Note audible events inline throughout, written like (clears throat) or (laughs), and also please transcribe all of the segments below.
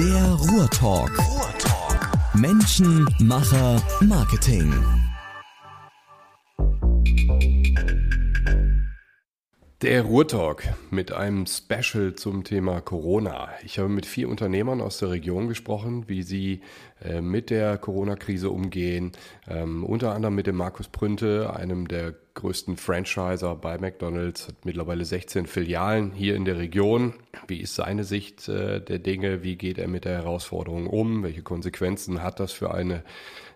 Der Ruhrtalk. Ruhrtalk. Menschen, Macher, Marketing. Der Ruhrtalk mit einem Special zum Thema Corona. Ich habe mit vier Unternehmern aus der Region gesprochen, wie sie äh, mit der Corona-Krise umgehen. Ähm, unter anderem mit dem Markus Prünte, einem der größten Franchiser bei McDonald's, hat mittlerweile 16 Filialen hier in der Region. Wie ist seine Sicht äh, der Dinge? Wie geht er mit der Herausforderung um? Welche Konsequenzen hat das für eine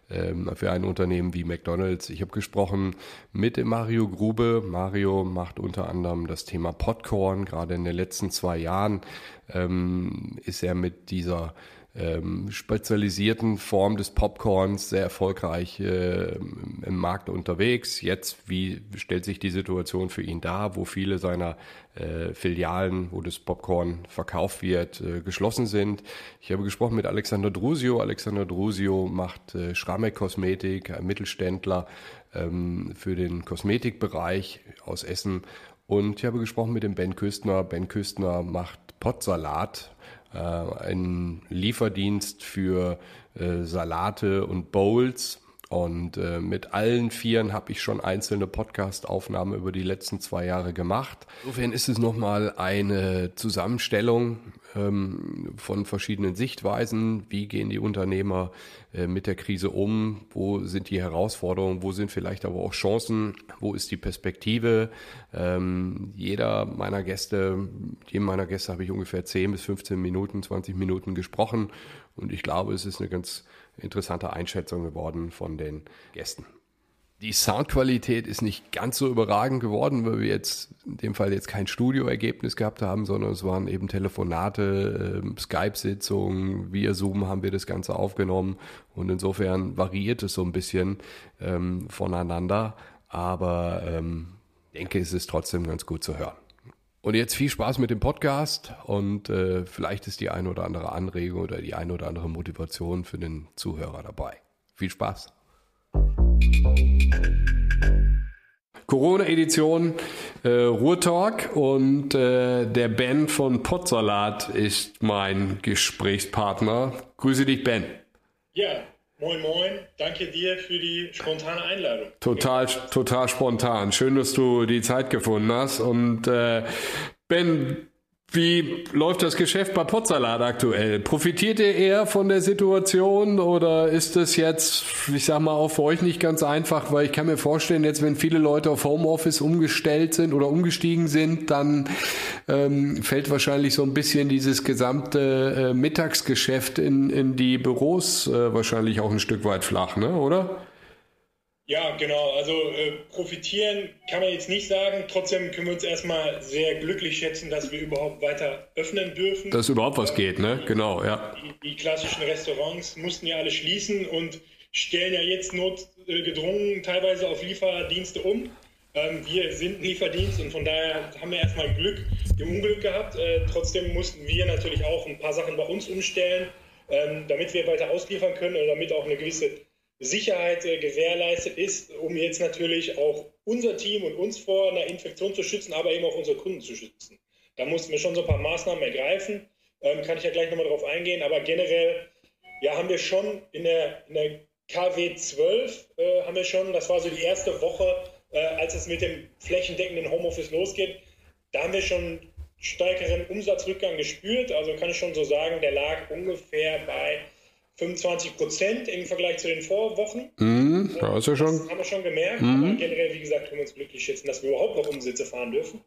für ein Unternehmen wie McDonald's. Ich habe gesprochen mit Mario Grube. Mario macht unter anderem das Thema Popcorn. Gerade in den letzten zwei Jahren ähm, ist er mit dieser ähm, spezialisierten Form des Popcorns sehr erfolgreich äh, im Markt unterwegs. Jetzt, wie stellt sich die Situation für ihn dar, wo viele seiner äh, Filialen, wo das Popcorn verkauft wird, äh, geschlossen sind? Ich habe gesprochen mit Alexander Drusio. Alexander Drusio macht äh, Schramek Kosmetik, ein Mittelständler ähm, für den Kosmetikbereich aus Essen. Und ich habe gesprochen mit dem Ben Küstner. Ben Küstner macht Potsalat, äh, ein Lieferdienst für äh, Salate und Bowls. Und äh, mit allen Vieren habe ich schon einzelne Podcast-Aufnahmen über die letzten zwei Jahre gemacht. Insofern ist es nochmal eine Zusammenstellung von verschiedenen Sichtweisen. Wie gehen die Unternehmer äh, mit der Krise um? Wo sind die Herausforderungen? Wo sind vielleicht aber auch Chancen? Wo ist die Perspektive? Ähm, jeder meiner Gäste, jedem meiner Gäste habe ich ungefähr 10 bis 15 Minuten, 20 Minuten gesprochen. Und ich glaube, es ist eine ganz interessante Einschätzung geworden von den Gästen. Die Soundqualität ist nicht ganz so überragend geworden, weil wir jetzt in dem Fall jetzt kein Studioergebnis gehabt haben, sondern es waren eben Telefonate, äh, Skype-Sitzungen, via Zoom haben wir das Ganze aufgenommen und insofern variiert es so ein bisschen ähm, voneinander, aber ähm, denke, es ist trotzdem ganz gut zu hören. Und jetzt viel Spaß mit dem Podcast und äh, vielleicht ist die eine oder andere Anregung oder die eine oder andere Motivation für den Zuhörer dabei. Viel Spaß! Corona-Edition äh, Ruhrtalk und äh, der Ben von Potsalat ist mein Gesprächspartner. Grüße dich, Ben. Ja, moin moin. Danke dir für die spontane Einladung. Total, total spontan. Schön, dass du die Zeit gefunden hast. Und äh, Ben, wie läuft das Geschäft bei Potsalat aktuell? Profitiert ihr eher von der Situation oder ist es jetzt, ich sag mal, auch für euch nicht ganz einfach, weil ich kann mir vorstellen, jetzt wenn viele Leute auf Homeoffice umgestellt sind oder umgestiegen sind, dann ähm, fällt wahrscheinlich so ein bisschen dieses gesamte äh, Mittagsgeschäft in, in die Büros äh, wahrscheinlich auch ein Stück weit flach, ne? oder? Ja, genau. Also äh, profitieren kann man jetzt nicht sagen. Trotzdem können wir uns erstmal sehr glücklich schätzen, dass wir überhaupt weiter öffnen dürfen. Dass überhaupt was geht, ne? Genau, ja. Die, die klassischen Restaurants mussten ja alle schließen und stellen ja jetzt notgedrungen teilweise auf Lieferdienste um. Ähm, wir sind Lieferdienst und von daher haben wir erstmal Glück im Unglück gehabt. Äh, trotzdem mussten wir natürlich auch ein paar Sachen bei uns umstellen, ähm, damit wir weiter ausliefern können und damit auch eine gewisse Sicherheit äh, gewährleistet ist, um jetzt natürlich auch unser Team und uns vor einer Infektion zu schützen, aber eben auch unsere Kunden zu schützen. Da mussten wir schon so ein paar Maßnahmen ergreifen. Ähm, kann ich ja gleich nochmal drauf eingehen. Aber generell, ja, haben wir schon in der, in der KW 12, äh, haben wir schon, das war so die erste Woche, äh, als es mit dem flächendeckenden Homeoffice losgeht, da haben wir schon stärkeren Umsatzrückgang gespürt. Also kann ich schon so sagen, der lag ungefähr bei 25 Prozent im Vergleich zu den Vorwochen. Mm, ja, ist ja schon. Das haben wir schon gemerkt. Mm. Aber generell, wie gesagt, können wir uns glücklich schätzen, dass wir überhaupt noch Umsätze fahren dürfen.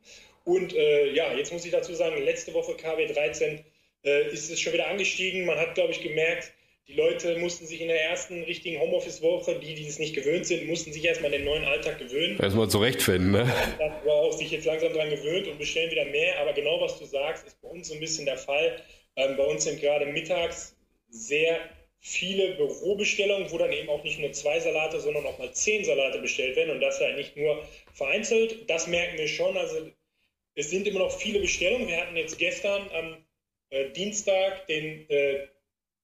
Und äh, ja, jetzt muss ich dazu sagen, letzte Woche KW 13 äh, ist es schon wieder angestiegen. Man hat, glaube ich, gemerkt, die Leute mussten sich in der ersten richtigen Homeoffice-Woche, die, die es nicht gewöhnt sind, mussten sich erstmal den neuen Alltag gewöhnen. Erstmal zurechtfinden, ne? Aber auch sich jetzt langsam daran gewöhnt und bestellen wieder mehr. Aber genau was du sagst, ist bei uns so ein bisschen der Fall. Ähm, bei uns sind gerade mittags sehr viele Bürobestellungen, wo dann eben auch nicht nur zwei Salate, sondern auch mal zehn Salate bestellt werden und das ja nicht nur vereinzelt. Das merken wir schon. Also es sind immer noch viele Bestellungen. Wir hatten jetzt gestern am äh, Dienstag den äh,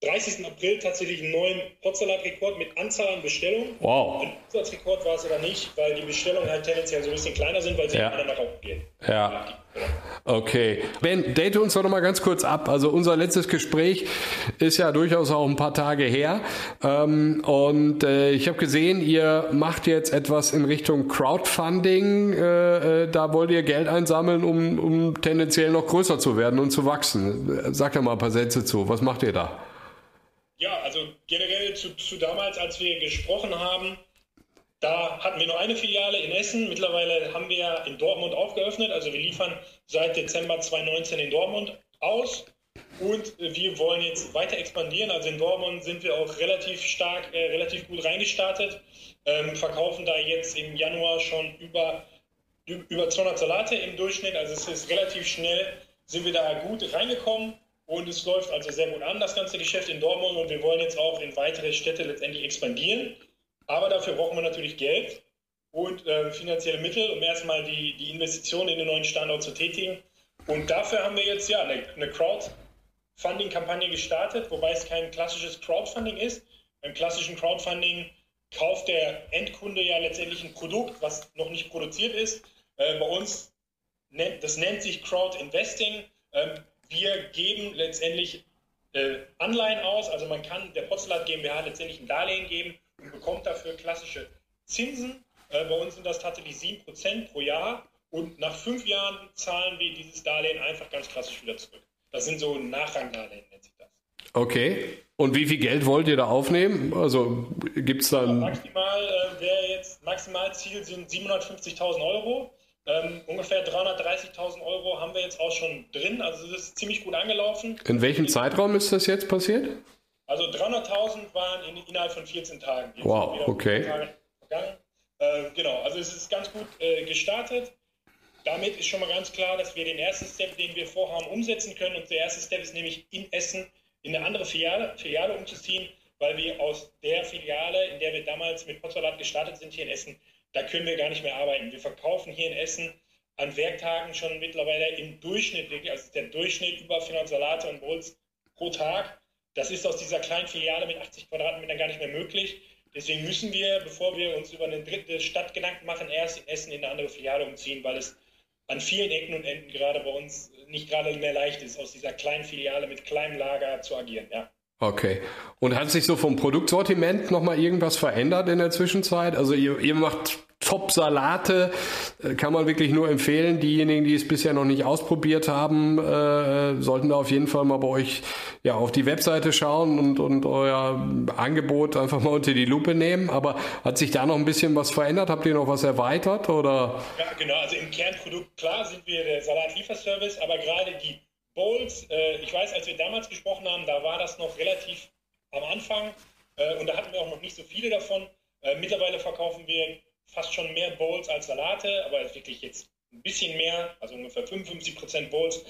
30. April tatsächlich einen neuen Hotsalat-Rekord mit Anzahl an Bestellungen. Wow. Ein Umsatzrekord war es aber nicht, weil die Bestellungen halt tendenziell so ein bisschen kleiner sind, weil sie ja. alle nach oben gehen. Ja. Okay. Ben, date uns doch noch mal ganz kurz ab. Also unser letztes Gespräch ist ja durchaus auch ein paar Tage her. Ähm, und äh, ich habe gesehen, ihr macht jetzt etwas in Richtung Crowdfunding. Äh, äh, da wollt ihr Geld einsammeln, um, um tendenziell noch größer zu werden und zu wachsen. Sag doch mal ein paar Sätze zu. Was macht ihr da? Ja, also generell zu, zu damals, als wir gesprochen haben, da hatten wir nur eine Filiale in Essen. Mittlerweile haben wir in Dortmund aufgeöffnet. Also wir liefern seit Dezember 2019 in Dortmund aus. Und wir wollen jetzt weiter expandieren. Also in Dortmund sind wir auch relativ stark, äh, relativ gut reingestartet. Ähm, verkaufen da jetzt im Januar schon über, über 200 Salate im Durchschnitt. Also es ist relativ schnell, sind wir da gut reingekommen. Und es läuft also sehr gut an, das ganze Geschäft in Dortmund. Und wir wollen jetzt auch in weitere Städte letztendlich expandieren. Aber dafür brauchen wir natürlich Geld und äh, finanzielle Mittel, um erstmal die, die Investitionen in den neuen Standort zu tätigen. Und dafür haben wir jetzt ja eine, eine Crowdfunding-Kampagne gestartet, wobei es kein klassisches Crowdfunding ist. Beim klassischen Crowdfunding kauft der Endkunde ja letztendlich ein Produkt, was noch nicht produziert ist. Äh, bei uns, nennt, das nennt sich Crowd Investing. Ähm, wir geben letztendlich äh, Anleihen aus, also man kann der Potzelat GmbH letztendlich ein Darlehen geben und bekommt dafür klassische Zinsen. Äh, bei uns sind das tatsächlich 7% pro Jahr und nach fünf Jahren zahlen wir dieses Darlehen einfach ganz klassisch wieder zurück. Das sind so Nachrangdarlehen, nennt sich das. Okay. Und wie viel Geld wollt ihr da aufnehmen? Also gibt es dann. Ja, maximal äh, wäre jetzt, Maximalziel sind 750.000 Euro. Ähm, ungefähr 330.000 Euro haben wir jetzt auch schon drin. Also es ist ziemlich gut angelaufen. In welchem Zeitraum ist das jetzt passiert? Also 300.000 waren in, innerhalb von 14 Tagen. Jetzt wow, okay. Äh, genau, also es ist ganz gut äh, gestartet. Damit ist schon mal ganz klar, dass wir den ersten Step, den wir vorhaben, umsetzen können. Und der erste Step ist nämlich in Essen in eine andere Filiale, Filiale umzuziehen, weil wir aus der Filiale, in der wir damals mit Potsalat gestartet sind, hier in Essen, da können wir gar nicht mehr arbeiten. Wir verkaufen hier in Essen an Werktagen schon mittlerweile im Durchschnitt, also der Durchschnitt über 400 Salate und Bowls pro Tag. Das ist aus dieser kleinen Filiale mit 80 Quadratmetern gar nicht mehr möglich. Deswegen müssen wir, bevor wir uns über eine dritte Stadt Gedanken machen, erst in Essen in eine andere Filiale umziehen, weil es an vielen Ecken und Enden gerade bei uns nicht gerade mehr leicht ist, aus dieser kleinen Filiale mit kleinem Lager zu agieren. Ja. Okay. Und hat sich so vom Produktsortiment nochmal irgendwas verändert in der Zwischenzeit? Also ihr, ihr macht Top-Salate, äh, kann man wirklich nur empfehlen. Diejenigen, die es bisher noch nicht ausprobiert haben, äh, sollten da auf jeden Fall mal bei euch ja, auf die Webseite schauen und, und euer Angebot einfach mal unter die Lupe nehmen. Aber hat sich da noch ein bisschen was verändert? Habt ihr noch was erweitert? Oder? Ja, genau. Also im Kernprodukt, klar, sind wir der Salatlieferservice, aber gerade die Bowls, äh, ich weiß, als wir damals gesprochen haben, da war das noch relativ am Anfang äh, und da hatten wir auch noch nicht so viele davon. Äh, mittlerweile verkaufen wir fast schon mehr Bowls als Salate, aber wirklich jetzt ein bisschen mehr, also ungefähr 55% Bowls,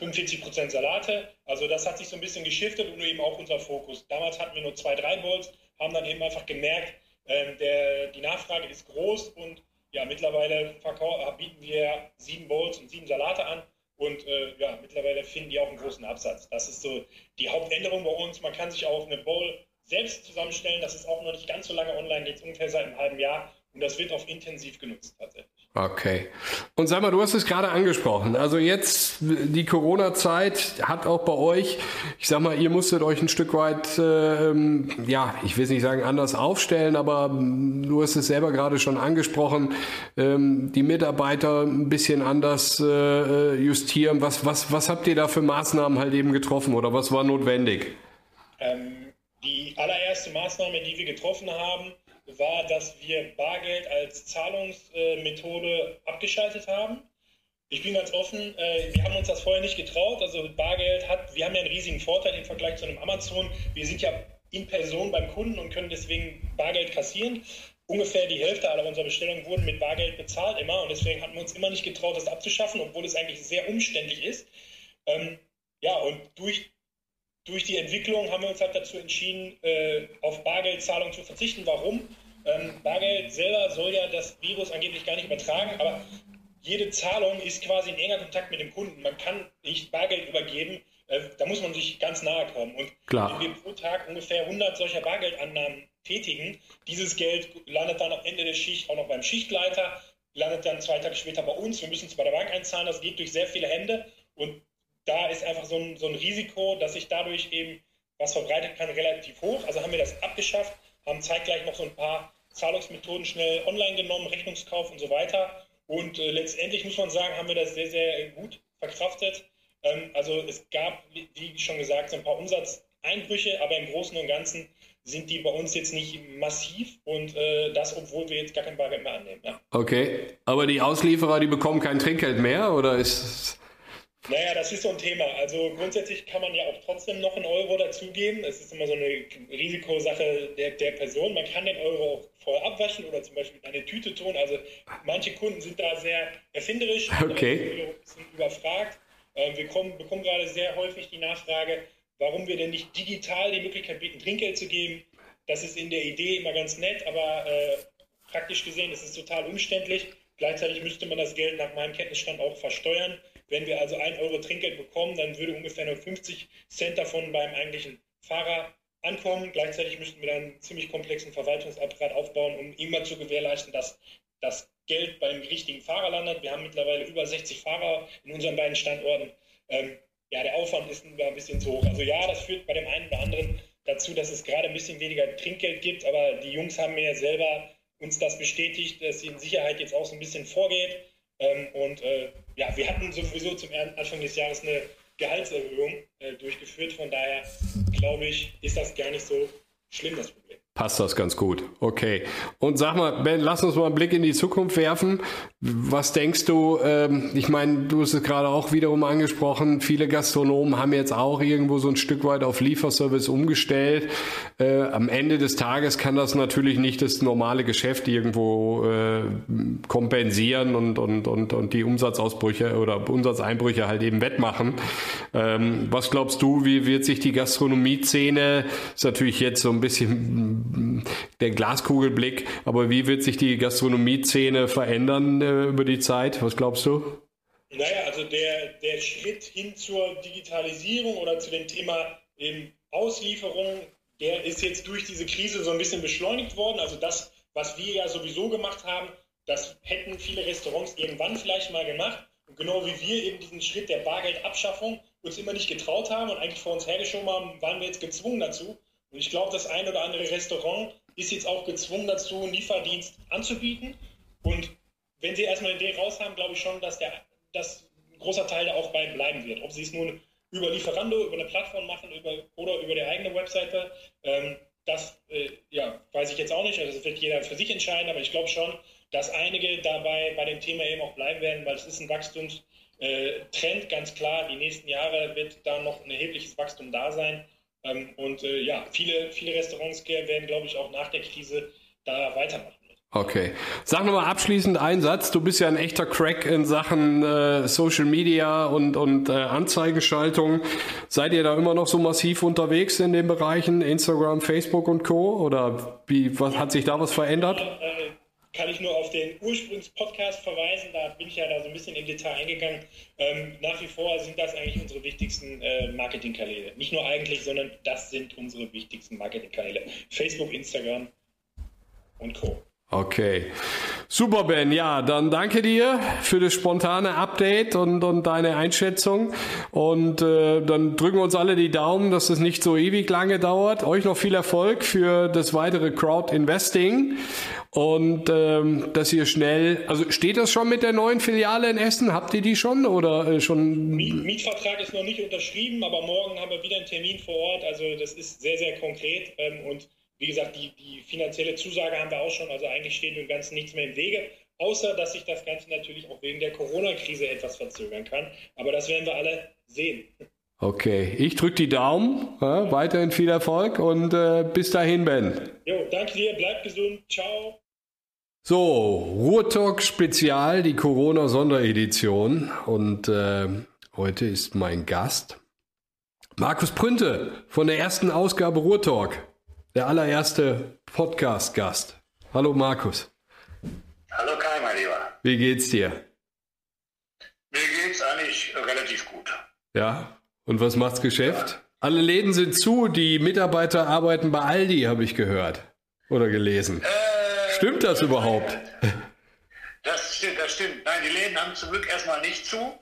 45% Salate. Also das hat sich so ein bisschen geschiftet und eben auch unser Fokus. Damals hatten wir nur zwei, drei Bowls, haben dann eben einfach gemerkt, äh, der, die Nachfrage ist groß und ja, mittlerweile bieten wir sieben Bowls und sieben Salate an und äh, ja, mittlerweile finden die auch einen großen Absatz. Das ist so die Hauptänderung bei uns. Man kann sich auch eine Bowl selbst zusammenstellen. Das ist auch noch nicht ganz so lange online, jetzt ungefähr seit einem halben Jahr. Und das wird auch intensiv genutzt tatsächlich. Okay. Und sag mal, du hast es gerade angesprochen. Also jetzt die Corona-Zeit hat auch bei euch, ich sag mal, ihr musstet euch ein Stück weit, äh, ja, ich will nicht sagen anders aufstellen, aber du hast es selber gerade schon angesprochen, ähm, die Mitarbeiter ein bisschen anders äh, justieren. Was, was, was habt ihr da für Maßnahmen halt eben getroffen oder was war notwendig? Ähm, die allererste Maßnahme, die wir getroffen haben, war, dass wir Bargeld als Zahlungsmethode abgeschaltet haben. Ich bin ganz offen, äh, wir haben uns das vorher nicht getraut. Also Bargeld hat, wir haben ja einen riesigen Vorteil im Vergleich zu einem Amazon. Wir sind ja in Person beim Kunden und können deswegen Bargeld kassieren. Ungefähr die Hälfte aller unserer Bestellungen wurden mit Bargeld bezahlt immer und deswegen hatten wir uns immer nicht getraut, das abzuschaffen, obwohl es eigentlich sehr umständlich ist. Ähm, ja, und durch durch die Entwicklung haben wir uns halt dazu entschieden, äh, auf Bargeldzahlung zu verzichten. Warum? Ähm, Bargeld selber soll ja das Virus angeblich gar nicht übertragen, aber jede Zahlung ist quasi in enger Kontakt mit dem Kunden. Man kann nicht Bargeld übergeben, äh, da muss man sich ganz nahe kommen. Und Klar. wenn wir pro Tag ungefähr 100 solcher Bargeldannahmen tätigen, dieses Geld landet dann am Ende der Schicht auch noch beim Schichtleiter, landet dann zwei Tage später bei uns. Wir müssen es bei der Bank einzahlen. Das geht durch sehr viele Hände. Und da ist einfach so ein, so ein Risiko, dass sich dadurch eben was verbreitet kann, relativ hoch. Also haben wir das abgeschafft, haben zeitgleich noch so ein paar Zahlungsmethoden schnell online genommen, Rechnungskauf und so weiter. Und äh, letztendlich muss man sagen, haben wir das sehr, sehr gut verkraftet. Ähm, also es gab, wie schon gesagt, so ein paar Umsatzeinbrüche, aber im Großen und Ganzen sind die bei uns jetzt nicht massiv und äh, das, obwohl wir jetzt gar kein Bargeld mehr annehmen. Ja. Okay, aber die Auslieferer, die bekommen kein Trinkgeld mehr oder ist naja, das ist so ein Thema. Also grundsätzlich kann man ja auch trotzdem noch einen Euro dazugeben. Es ist immer so eine Risikosache der, der Person. Man kann den Euro auch vorher abwaschen oder zum Beispiel eine Tüte tun. Also manche Kunden sind da sehr erfinderisch, okay. bisschen überfragt. Ähm, wir kommen, bekommen gerade sehr häufig die Nachfrage, warum wir denn nicht digital die Möglichkeit bieten, Trinkgeld zu geben. Das ist in der Idee immer ganz nett, aber äh, praktisch gesehen ist es total umständlich. Gleichzeitig müsste man das Geld nach meinem Kenntnisstand auch versteuern. Wenn wir also 1 Euro Trinkgeld bekommen, dann würde ungefähr nur 50 Cent davon beim eigentlichen Fahrer ankommen. Gleichzeitig müssten wir dann einen ziemlich komplexen Verwaltungsapparat aufbauen, um immer zu gewährleisten, dass das Geld beim richtigen Fahrer landet. Wir haben mittlerweile über 60 Fahrer in unseren beiden Standorten. Ähm, ja, der Aufwand ist ein bisschen zu hoch. Also ja, das führt bei dem einen oder anderen dazu, dass es gerade ein bisschen weniger Trinkgeld gibt, aber die Jungs haben mir ja selber uns das bestätigt, dass die in Sicherheit jetzt auch so ein bisschen vorgeht. Ähm, und äh, ja, wir hatten sowieso zum Anfang des Jahres eine Gehaltserhöhung äh, durchgeführt. Von daher glaube ich, ist das gar nicht so schlimm, das Problem passt das ganz gut. Okay. Und sag mal, Ben, lass uns mal einen Blick in die Zukunft werfen. Was denkst du, ähm, ich meine, du hast es gerade auch wiederum angesprochen, viele Gastronomen haben jetzt auch irgendwo so ein Stück weit auf Lieferservice umgestellt. Äh, am Ende des Tages kann das natürlich nicht das normale Geschäft irgendwo äh, kompensieren und, und, und, und die Umsatzausbrüche oder Umsatzeinbrüche halt eben wettmachen. Ähm, was glaubst du, wie wird sich die Gastronomie-Szene, ist natürlich jetzt so ein bisschen der Glaskugelblick. Aber wie wird sich die Gastronomie-Szene verändern äh, über die Zeit? Was glaubst du? Naja, also der, der Schritt hin zur Digitalisierung oder zu dem Thema eben Auslieferung, der ist jetzt durch diese Krise so ein bisschen beschleunigt worden. Also das, was wir ja sowieso gemacht haben, das hätten viele Restaurants irgendwann vielleicht mal gemacht. Und genau wie wir eben diesen Schritt der Bargeldabschaffung uns immer nicht getraut haben und eigentlich vor uns hergeschoben haben, waren wir jetzt gezwungen dazu. Und ich glaube, das ein oder andere Restaurant ist jetzt auch gezwungen dazu, einen Lieferdienst anzubieten. Und wenn sie erstmal eine Idee raus haben, glaube ich schon, dass, der, dass ein großer Teil da auch bei bleiben wird. Ob sie es nun über Lieferando, über eine Plattform machen über, oder über die eigene Webseite, ähm, das äh, ja, weiß ich jetzt auch nicht. Also das wird jeder für sich entscheiden, aber ich glaube schon, dass einige dabei bei dem Thema eben auch bleiben werden, weil es ist ein Wachstumstrend, äh, ganz klar. Die nächsten Jahre wird da noch ein erhebliches Wachstum da sein. Ähm, und äh, ja, viele, viele Restaurants werden, glaube ich, auch nach der Krise da weitermachen. Okay. Sag nochmal abschließend einen Satz. Du bist ja ein echter Crack in Sachen äh, Social Media und, und äh, Anzeigenschaltung. Seid ihr da immer noch so massiv unterwegs in den Bereichen Instagram, Facebook und Co? Oder wie, was, hat sich da was verändert? Äh, kann ich nur auf den Ursprungspodcast verweisen. Da bin ich ja da so ein bisschen im Detail eingegangen. Ähm, nach wie vor sind das eigentlich unsere wichtigsten äh, Marketingkanäle. Nicht nur eigentlich, sondern das sind unsere wichtigsten Marketingkanäle. Facebook, Instagram und Co. Okay. Super, Ben. Ja, dann danke dir für das spontane Update und, und deine Einschätzung. Und äh, dann drücken uns alle die Daumen, dass es nicht so ewig lange dauert. Euch noch viel Erfolg für das weitere Crowd Investing und ähm, dass ihr schnell, also steht das schon mit der neuen Filiale in Essen? Habt ihr die schon oder äh, schon? Mietvertrag ist noch nicht unterschrieben, aber morgen haben wir wieder einen Termin vor Ort. Also das ist sehr, sehr konkret ähm, und wie gesagt, die, die finanzielle Zusage haben wir auch schon, also eigentlich steht dem Ganzen nichts mehr im Wege, außer dass sich das Ganze natürlich auch wegen der Corona-Krise etwas verzögern kann. Aber das werden wir alle sehen. Okay, ich drücke die Daumen, ja, weiterhin viel Erfolg und äh, bis dahin, Ben. Jo, danke dir, bleib gesund, ciao. So, Ruhrtalk Spezial, die Corona-Sonderedition und äh, heute ist mein Gast Markus Prünte von der ersten Ausgabe Ruhrtalk der allererste Podcast-Gast. Hallo Markus. Hallo Kai, mein Lieber. Wie geht's dir? Mir geht's eigentlich relativ gut. Ja, Und was macht's Geschäft? Alle Läden sind zu, die Mitarbeiter arbeiten bei Aldi, habe ich gehört oder gelesen. Äh, stimmt das überhaupt? Das stimmt, das stimmt. Nein, die Läden haben zum Glück erstmal nicht zu.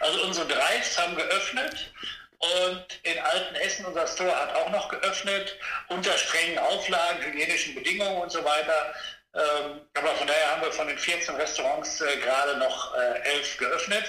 Also unsere Drives haben geöffnet und in Altenessen, unser Store hat auch noch geöffnet, unter strengen Auflagen, hygienischen Bedingungen und so weiter. Ähm, aber von daher haben wir von den 14 Restaurants äh, gerade noch äh, 11 geöffnet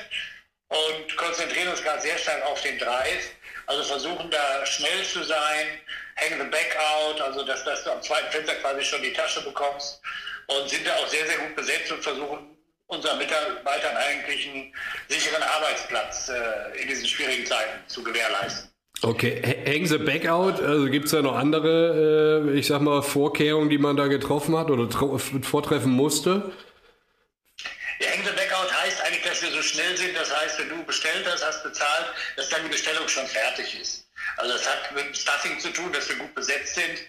und konzentrieren uns gerade sehr stark auf den Drive. Also versuchen da schnell zu sein, hang the back out, also dass, dass du am zweiten Fenster quasi schon die Tasche bekommst und sind da auch sehr, sehr gut besetzt und versuchen unseren Mitarbeitern eigentlich einen sicheren Arbeitsplatz äh, in diesen schwierigen Zeiten zu gewährleisten. Okay, hang the back out, also gibt es da noch andere, äh, ich sag mal, Vorkehrungen, die man da getroffen hat oder vortreffen musste? Ja, hang the back out heißt eigentlich, dass wir so schnell sind, das heißt, wenn du bestellt hast, hast bezahlt, dass dann die Bestellung schon fertig ist. Also das hat mit Stuffing zu tun, dass wir gut besetzt sind.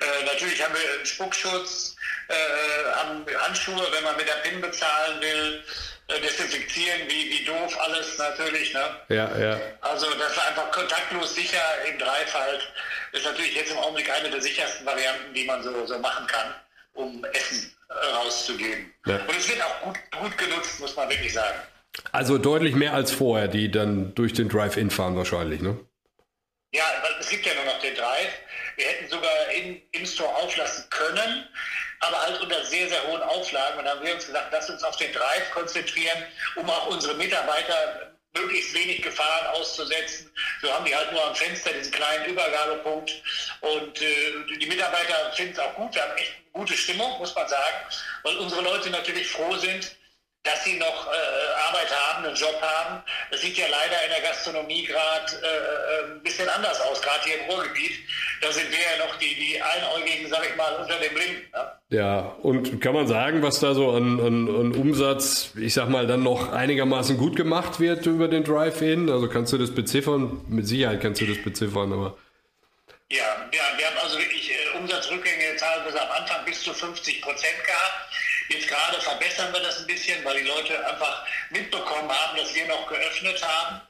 Äh, natürlich haben wir einen Spuckschutz, äh, Handschuhe, wenn man mit der PIN bezahlen will, äh, desinfizieren, wie, wie doof alles natürlich. Ne? Ja, ja. Also das war einfach kontaktlos sicher im Dreifalt. Ist natürlich jetzt im Augenblick eine der sichersten Varianten, die man so, so machen kann, um Essen äh, rauszugeben. Ja. Und es wird auch gut, gut genutzt, muss man wirklich sagen. Also deutlich mehr als vorher, die dann durch den Drive-In fahren wahrscheinlich, ne? Ja, es gibt ja nur noch den Drive. Wir hätten sogar in, im Store auflassen können, aber halt unter sehr, sehr hohen Auflagen. Und dann haben wir uns gesagt, lass uns auf den Drive konzentrieren, um auch unsere Mitarbeiter möglichst wenig Gefahren auszusetzen. So haben die halt nur am Fenster diesen kleinen Übergabepunkt. Und äh, die Mitarbeiter finden es auch gut. Wir haben echt gute Stimmung, muss man sagen, weil unsere Leute natürlich froh sind, dass sie noch äh, Arbeit haben, einen Job haben. Das sieht ja leider in der Gastronomie gerade äh, äh, ein bisschen anders aus, gerade hier im Ruhrgebiet. Da sind wir ja noch die, die Einäugigen, sag ich mal, unter dem Blinden. Ne? Ja, und kann man sagen, was da so an, an, an, Umsatz, ich sag mal, dann noch einigermaßen gut gemacht wird über den Drive-In? Also kannst du das beziffern? Mit Sicherheit kannst du das beziffern, aber... Ja, ja wir haben also wirklich äh, Umsatzrückgänge teilweise am Anfang bis zu 50 Prozent gehabt. Jetzt gerade verbessern wir das ein bisschen, weil die Leute einfach mitbekommen haben, dass wir noch geöffnet haben.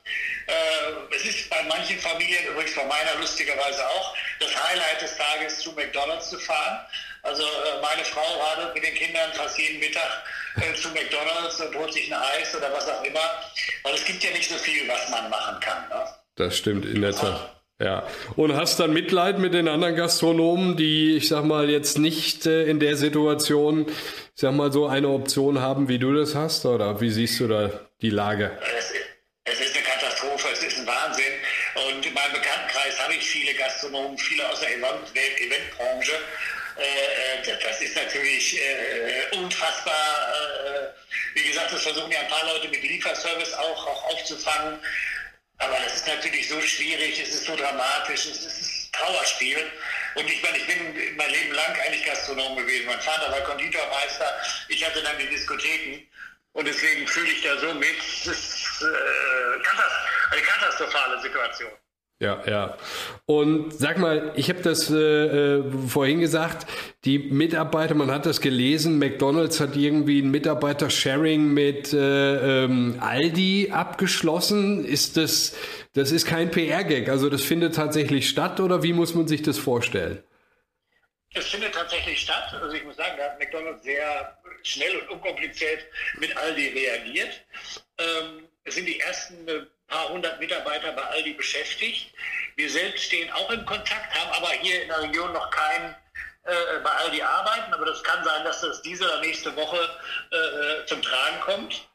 Äh, es ist bei manchen Familien, übrigens bei meiner lustigerweise auch, das Highlight des Tages zu McDonalds zu fahren. Also äh, meine Frau radelt mit den Kindern fast jeden Mittag äh, zu McDonalds und holt sich ein Eis oder was auch immer. Weil es gibt ja nicht so viel, was man machen kann. Ne? Das stimmt in der Tat. Ja, und hast dann Mitleid mit den anderen Gastronomen, die, ich sag mal, jetzt nicht äh, in der Situation, ich sag mal, so eine Option haben, wie du das hast? Oder wie siehst du da die Lage? Es, ist eine Katastrophe, es ist ein Wahnsinn. Und in meinem Bekanntenkreis habe ich viele Gastronomen, viele aus der Event Eventbranche. Äh, äh das ist natürlich äh, unfassbar. Wie gesagt, das versuchen ja ein paar Leute mit Lieferservice auch, auch aufzufangen. Aber das ist natürlich so schwierig, es ist so dramatisch, es ist ein Trauerspiel. Und ich meine, ich bin mein Leben lang eigentlich Gastronom gewesen. Mein Vater war Konditormeister, ich hatte dann die Diskotheken. Und deswegen fühle ich da so mit. Es ist äh, eine katastrophale Situation. Ja, ja. Und sag mal, ich habe das äh, äh, vorhin gesagt, die Mitarbeiter, man hat das gelesen, McDonald's hat irgendwie ein Mitarbeiter-Sharing mit äh, ähm, Aldi abgeschlossen. Ist das, das ist kein PR-Gag, also das findet tatsächlich statt oder wie muss man sich das vorstellen? Es findet tatsächlich statt. Also ich muss sagen, da hat McDonald's sehr schnell und unkompliziert mit Aldi reagiert. Ähm, es sind die ersten äh, paar hundert Mitarbeiter bei Aldi beschäftigt. Wir selbst stehen auch in Kontakt, haben aber hier in der Region noch keinen äh, bei Aldi arbeiten, aber das kann sein, dass das diese oder nächste Woche äh, zum Tragen kommt.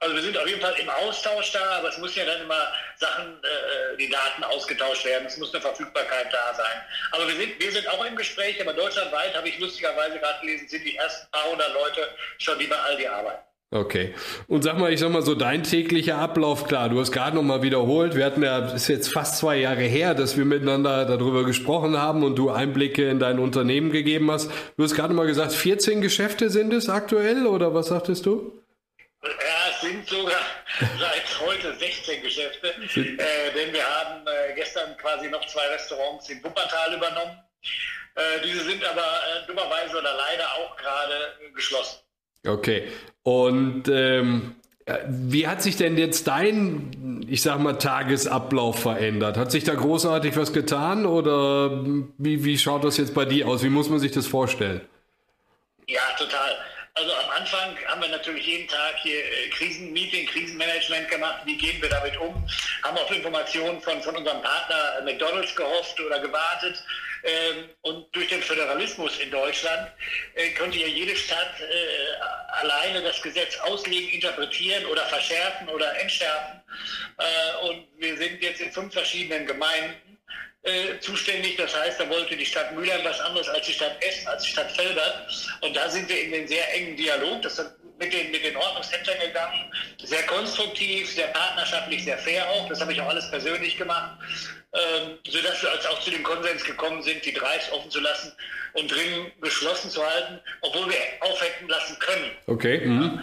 Also wir sind auf jeden Fall im Austausch da, aber es muss ja dann immer Sachen, äh, die Daten ausgetauscht werden. Es muss eine Verfügbarkeit da sein. Aber wir sind, wir sind auch im Gespräch, aber deutschlandweit habe ich lustigerweise gerade gelesen, sind die ersten paar hundert Leute schon, die bei Aldi arbeiten. Okay. Und sag mal, ich sag mal so, dein täglicher Ablauf, klar, du hast gerade nochmal wiederholt, wir hatten ja, ist jetzt fast zwei Jahre her, dass wir miteinander darüber gesprochen haben und du Einblicke in dein Unternehmen gegeben hast. Du hast gerade mal gesagt, 14 Geschäfte sind es aktuell oder was sagtest du? Ja, es sind sogar (laughs) seit heute 16 Geschäfte, äh, denn wir haben äh, gestern quasi noch zwei Restaurants in Wuppertal übernommen. Äh, diese sind aber äh, dummerweise oder leider auch gerade geschlossen. Okay. Und ähm, wie hat sich denn jetzt dein, ich sag mal, Tagesablauf verändert? Hat sich da großartig was getan oder wie, wie schaut das jetzt bei dir aus? Wie muss man sich das vorstellen? Ja, total. Also am Anfang haben wir natürlich jeden Tag hier äh, Krisenmeeting, Krisenmanagement gemacht. Wie gehen wir damit um? Haben auf Informationen von, von unserem Partner McDonalds gehofft oder gewartet. Ähm, und durch den Föderalismus in Deutschland äh, könnte ja jede Stadt äh, alleine das Gesetz auslegen, interpretieren oder verschärfen oder entschärfen. Und wir sind jetzt in fünf verschiedenen Gemeinden äh, zuständig. Das heißt, da wollte die Stadt Mülheim was anderes als die Stadt Essen, als die Stadt Felbert. Und da sind wir in den sehr engen Dialog. Das hat mit den, mit den Ordnungsämtern gegangen. Sehr konstruktiv, sehr partnerschaftlich, sehr fair auch. Das habe ich auch alles persönlich gemacht. Ähm, sodass wir als auch zu dem Konsens gekommen sind, die Drives offen zu lassen und dringend geschlossen zu halten, obwohl wir aufhängen lassen können. Okay. Mhm.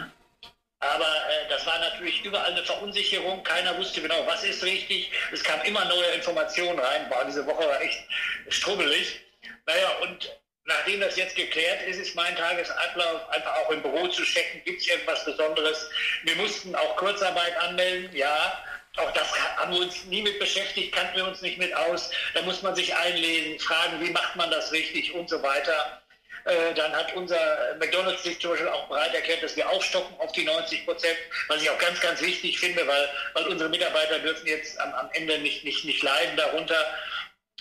Aber äh, das war natürlich überall eine Verunsicherung. Keiner wusste genau, was ist richtig. Es kamen immer neue Informationen rein. War diese Woche war echt strubbelig. Naja, und nachdem das jetzt geklärt ist, ist mein Tagesablauf einfach auch im Büro zu checken, gibt es irgendwas Besonderes. Wir mussten auch Kurzarbeit anmelden, ja. Auch das haben wir uns nie mit beschäftigt, kannten wir uns nicht mit aus. Da muss man sich einlesen, fragen, wie macht man das richtig und so weiter. Äh, dann hat unser McDonalds sich zum Beispiel auch bereit erklärt, dass wir aufstocken auf die 90 Prozent, was ich auch ganz, ganz wichtig finde, weil, weil unsere Mitarbeiter dürfen jetzt am, am Ende nicht, nicht, nicht leiden darunter.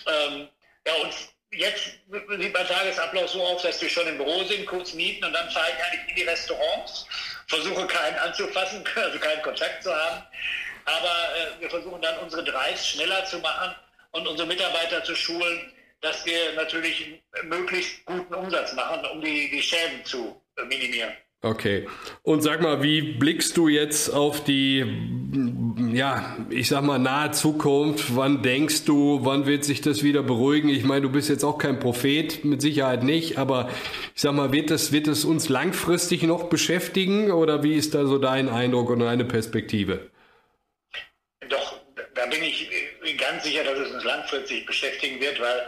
Ähm, ja, und jetzt sieht mein Tagesablauf so aus, dass wir schon im Büro sind, kurz mieten und dann fahre ich eigentlich in die Restaurants, versuche keinen anzufassen, (laughs) also keinen Kontakt zu haben. Aber äh, wir versuchen dann unsere Drives schneller zu machen und unsere Mitarbeiter zu schulen, dass wir natürlich möglichst guten Umsatz machen, um die, die Schäden zu minimieren. Okay. Und sag mal, wie blickst du jetzt auf die, ja, ich sag mal, nahe Zukunft? Wann denkst du, wann wird sich das wieder beruhigen? Ich meine, du bist jetzt auch kein Prophet, mit Sicherheit nicht, aber ich sag mal, wird das, wird es uns langfristig noch beschäftigen oder wie ist da so dein Eindruck und deine Perspektive? Doch, da bin ich ganz sicher, dass es uns langfristig beschäftigen wird, weil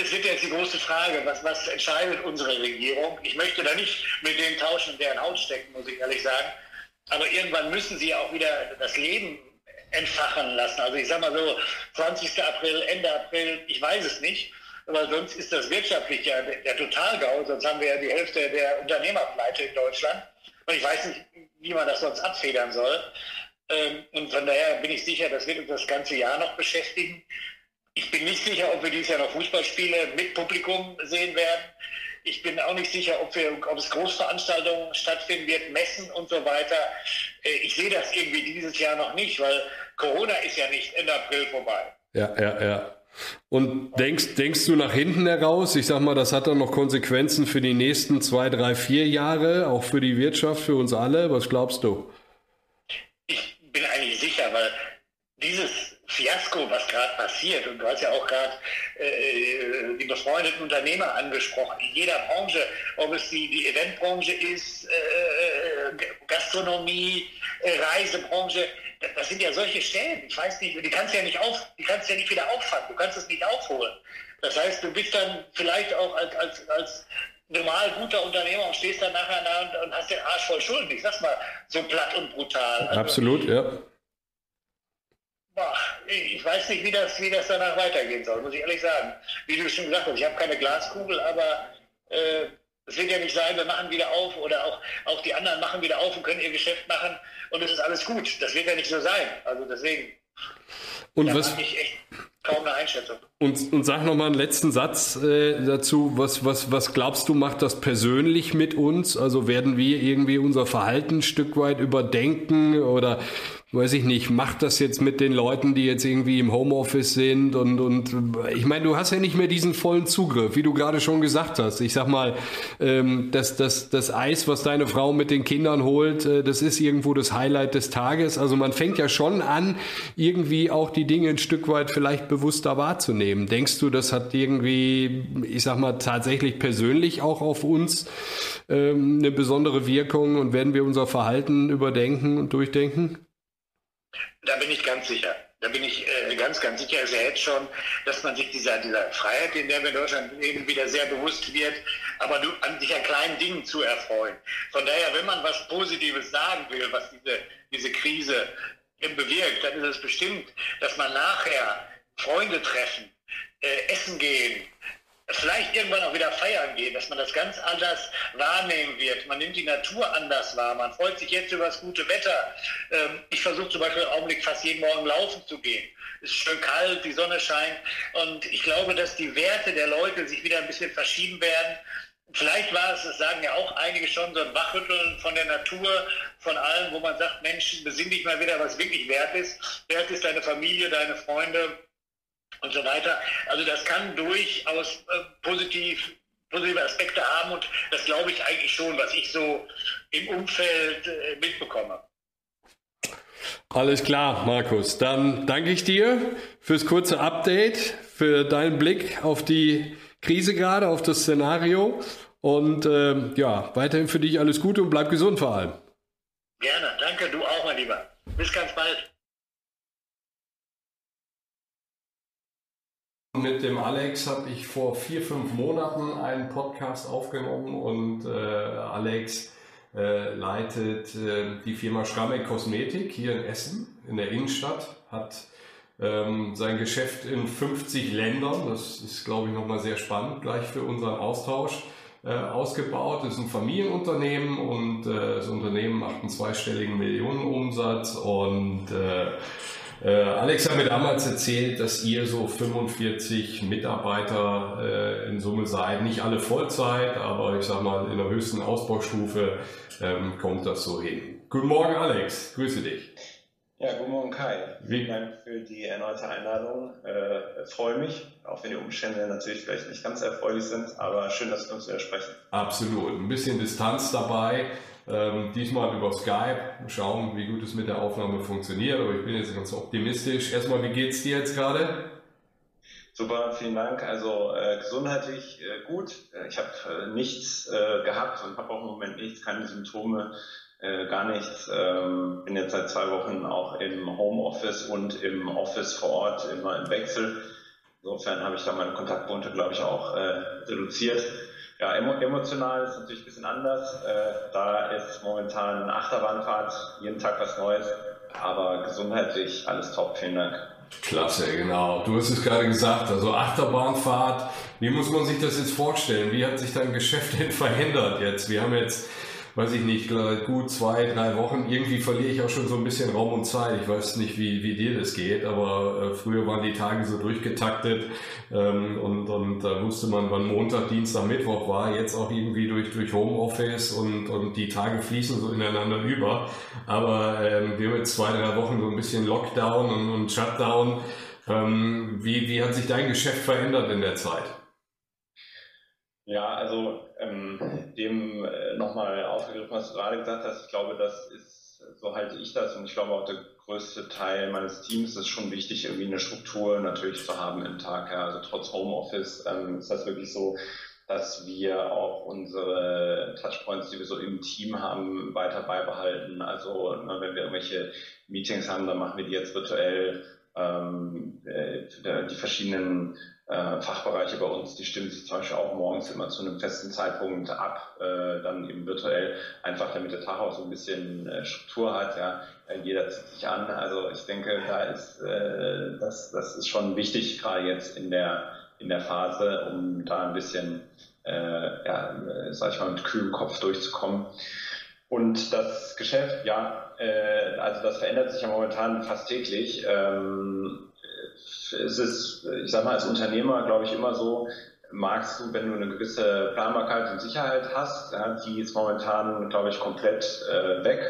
es wird jetzt die große Frage, was, was entscheidet unsere Regierung? Ich möchte da nicht mit denen tauschen deren Haut stecken, muss ich ehrlich sagen. Aber irgendwann müssen sie auch wieder das Leben entfachen lassen. Also ich sage mal so, 20. April, Ende April, ich weiß es nicht. Aber sonst ist das wirtschaftlich ja der Totalgau. Sonst haben wir ja die Hälfte der Unternehmerpleite in Deutschland. Und ich weiß nicht, wie man das sonst abfedern soll. Ähm, und von daher bin ich sicher, das wird uns das ganze Jahr noch beschäftigen. Ich bin nicht sicher, ob wir dieses Jahr noch Fußballspiele mit Publikum sehen werden. Ich bin auch nicht sicher, ob, wir, ob es Großveranstaltungen stattfinden wird, Messen und so weiter. Äh, ich sehe das irgendwie dieses Jahr noch nicht, weil Corona ist ja nicht Ende April vorbei. Ja, ja, ja. Und denkst, denkst du nach hinten heraus? Ich sag mal, das hat dann noch Konsequenzen für die nächsten zwei, drei, vier Jahre, auch für die Wirtschaft, für uns alle. Was glaubst du? Bin eigentlich sicher, weil dieses Fiasko, was gerade passiert, und du hast ja auch gerade äh, die befreundeten Unternehmer angesprochen, in jeder Branche, ob es die, die Eventbranche ist, äh, Gastronomie, äh, Reisebranche, das, das, sind ja solche Stellen, ich weiß nicht, die kannst du ja nicht auf, die kannst ja nicht wieder auffangen, du kannst es nicht aufholen. Das heißt, du bist dann vielleicht auch als, als, als normal guter Unternehmer und stehst dann nachher da und, und, hast den Arsch voll Schulden. Ich sag's mal so platt und brutal. Also, Absolut, ja. Boah, ich weiß nicht, wie das, wie das danach weitergehen soll, muss ich ehrlich sagen. Wie du schon gesagt hast, ich habe keine Glaskugel, aber äh, es wird ja nicht sein, wir machen wieder auf oder auch, auch die anderen machen wieder auf und können ihr Geschäft machen und es ist alles gut. Das wird ja nicht so sein. Also deswegen. Und da was, ich echt kaum eine Einschätzung. Und, und sag nochmal einen letzten Satz äh, dazu. Was, was, was glaubst du, macht das persönlich mit uns? Also werden wir irgendwie unser Verhalten ein Stück weit überdenken oder weiß ich nicht, macht das jetzt mit den Leuten, die jetzt irgendwie im Homeoffice sind und, und ich meine, du hast ja nicht mehr diesen vollen Zugriff, wie du gerade schon gesagt hast. Ich sag mal, ähm, das, das, das Eis, was deine Frau mit den Kindern holt, äh, das ist irgendwo das Highlight des Tages. Also man fängt ja schon an, irgendwie auch die Dinge ein Stück weit vielleicht bewusster wahrzunehmen. Denkst du, das hat irgendwie, ich sag mal, tatsächlich persönlich auch auf uns ähm, eine besondere Wirkung und werden wir unser Verhalten überdenken und durchdenken? Da bin ich ganz sicher. Da bin ich äh, ganz, ganz sicher. Ist ja jetzt schon, dass man sich dieser, dieser Freiheit, in der wir in Deutschland leben, wieder sehr bewusst wird, aber du, an sich an kleinen Dingen zu erfreuen. Von daher, wenn man was Positives sagen will, was diese, diese Krise bewirkt, dann ist es bestimmt, dass man nachher Freunde treffen, äh, essen gehen, vielleicht irgendwann auch wieder feiern gehen, dass man das ganz anders wahrnehmen wird. Man nimmt die Natur anders wahr. Man freut sich jetzt über das gute Wetter. Ähm, ich versuche zum Beispiel im Augenblick fast jeden Morgen laufen zu gehen. Es ist schön kalt, die Sonne scheint und ich glaube, dass die Werte der Leute sich wieder ein bisschen verschieben werden. Vielleicht war es, das sagen ja auch einige schon, so ein Wachrütteln von der Natur, von allem, wo man sagt, Mensch, besinn dich mal wieder, was wirklich wert ist. Wert ist deine Familie, deine Freunde, und so weiter. Also das kann durchaus äh, positiv, positive Aspekte haben und das glaube ich eigentlich schon, was ich so im Umfeld äh, mitbekomme. Alles klar, Markus. Dann danke ich dir fürs kurze Update, für deinen Blick auf die Krise gerade, auf das Szenario. Und äh, ja, weiterhin für dich alles Gute und bleib gesund vor allem. Gerne, danke, du auch, mein Lieber. Bis ganz bald. Mit dem Alex habe ich vor vier, fünf Monaten einen Podcast aufgenommen und äh, Alex äh, leitet äh, die Firma Schramme Kosmetik hier in Essen, in der Innenstadt, hat ähm, sein Geschäft in 50 Ländern, das ist glaube ich nochmal sehr spannend, gleich für unseren Austausch äh, ausgebaut. Ist ein Familienunternehmen und äh, das Unternehmen macht einen zweistelligen Millionenumsatz und äh, Alex hat mir damals erzählt, dass ihr so 45 Mitarbeiter äh, in Summe seid. Nicht alle Vollzeit, aber ich sag mal, in der höchsten Ausbaustufe ähm, kommt das so hin. Guten Morgen, Alex. Grüße dich. Ja, guten Morgen, Kai. Vielen Dank für die erneute Einladung. Äh, freue mich, auch wenn die Umstände natürlich vielleicht nicht ganz erfreulich sind, aber schön, dass wir uns wieder sprechen. Absolut. Ein bisschen Distanz dabei. Ähm, diesmal über Skype. Schauen, wie gut es mit der Aufnahme funktioniert. Aber ich bin jetzt ganz optimistisch. Erstmal, wie geht's dir jetzt gerade? Super, vielen Dank. Also äh, gesundheitlich äh, gut. Äh, ich habe äh, nichts äh, gehabt und habe auch im Moment nichts, keine Symptome, äh, gar nichts. Ähm, bin jetzt seit zwei Wochen auch im Homeoffice und im Office vor Ort immer im Wechsel. Insofern habe ich da meine Kontaktpunkte, glaube ich, auch reduziert. Ja, emotional ist natürlich ein bisschen anders. Äh, da ist momentan eine Achterbahnfahrt, jeden Tag was Neues, aber gesundheitlich alles top. Vielen Dank. Klasse, genau. Du hast es gerade gesagt, also Achterbahnfahrt. Wie muss man sich das jetzt vorstellen? Wie hat sich dein Geschäft denn (laughs) verändert jetzt? Wir haben jetzt weiß ich nicht, gut zwei, drei Wochen. Irgendwie verliere ich auch schon so ein bisschen Raum und Zeit. Ich weiß nicht, wie, wie dir das geht, aber äh, früher waren die Tage so durchgetaktet ähm, und, und da wusste man, wann Montag, Dienstag, Mittwoch war. Jetzt auch irgendwie durch, durch Homeoffice und, und die Tage fließen so ineinander über. Aber ähm, wir haben jetzt zwei, drei Wochen so ein bisschen Lockdown und, und Shutdown. Ähm, wie, wie hat sich dein Geschäft verändert in der Zeit? Ja, also ähm, dem äh, nochmal aufgegriffen, was du gerade gesagt hast, ich glaube, das ist, so halte ich das und ich glaube auch der größte Teil meines Teams ist schon wichtig, irgendwie eine Struktur natürlich zu haben im Tag. Ja. Also trotz Homeoffice ähm, ist das wirklich so, dass wir auch unsere Touchpoints, die wir so im Team haben, weiter beibehalten. Also na, wenn wir irgendwelche Meetings haben, dann machen wir die jetzt virtuell. Ähm, äh, die verschiedenen äh, Fachbereiche bei uns, die stimmen sich zum Beispiel auch morgens immer zu einem festen Zeitpunkt ab, äh, dann eben virtuell, einfach damit der Tag auch so ein bisschen äh, Struktur hat. Ja. Äh, jeder zieht sich an. Also ich denke, da ist äh, das, das ist schon wichtig, gerade jetzt in der in der Phase, um da ein bisschen, äh, ja, sag ich mal, mit kühlem Kopf durchzukommen. Und das Geschäft, ja, äh, also das verändert sich ja momentan fast täglich. Ähm, es ist, ich sag mal, als Unternehmer, glaube ich, immer so, magst du, wenn du eine gewisse Planbarkeit und Sicherheit hast, ja, die ist momentan, glaube ich, komplett äh, weg.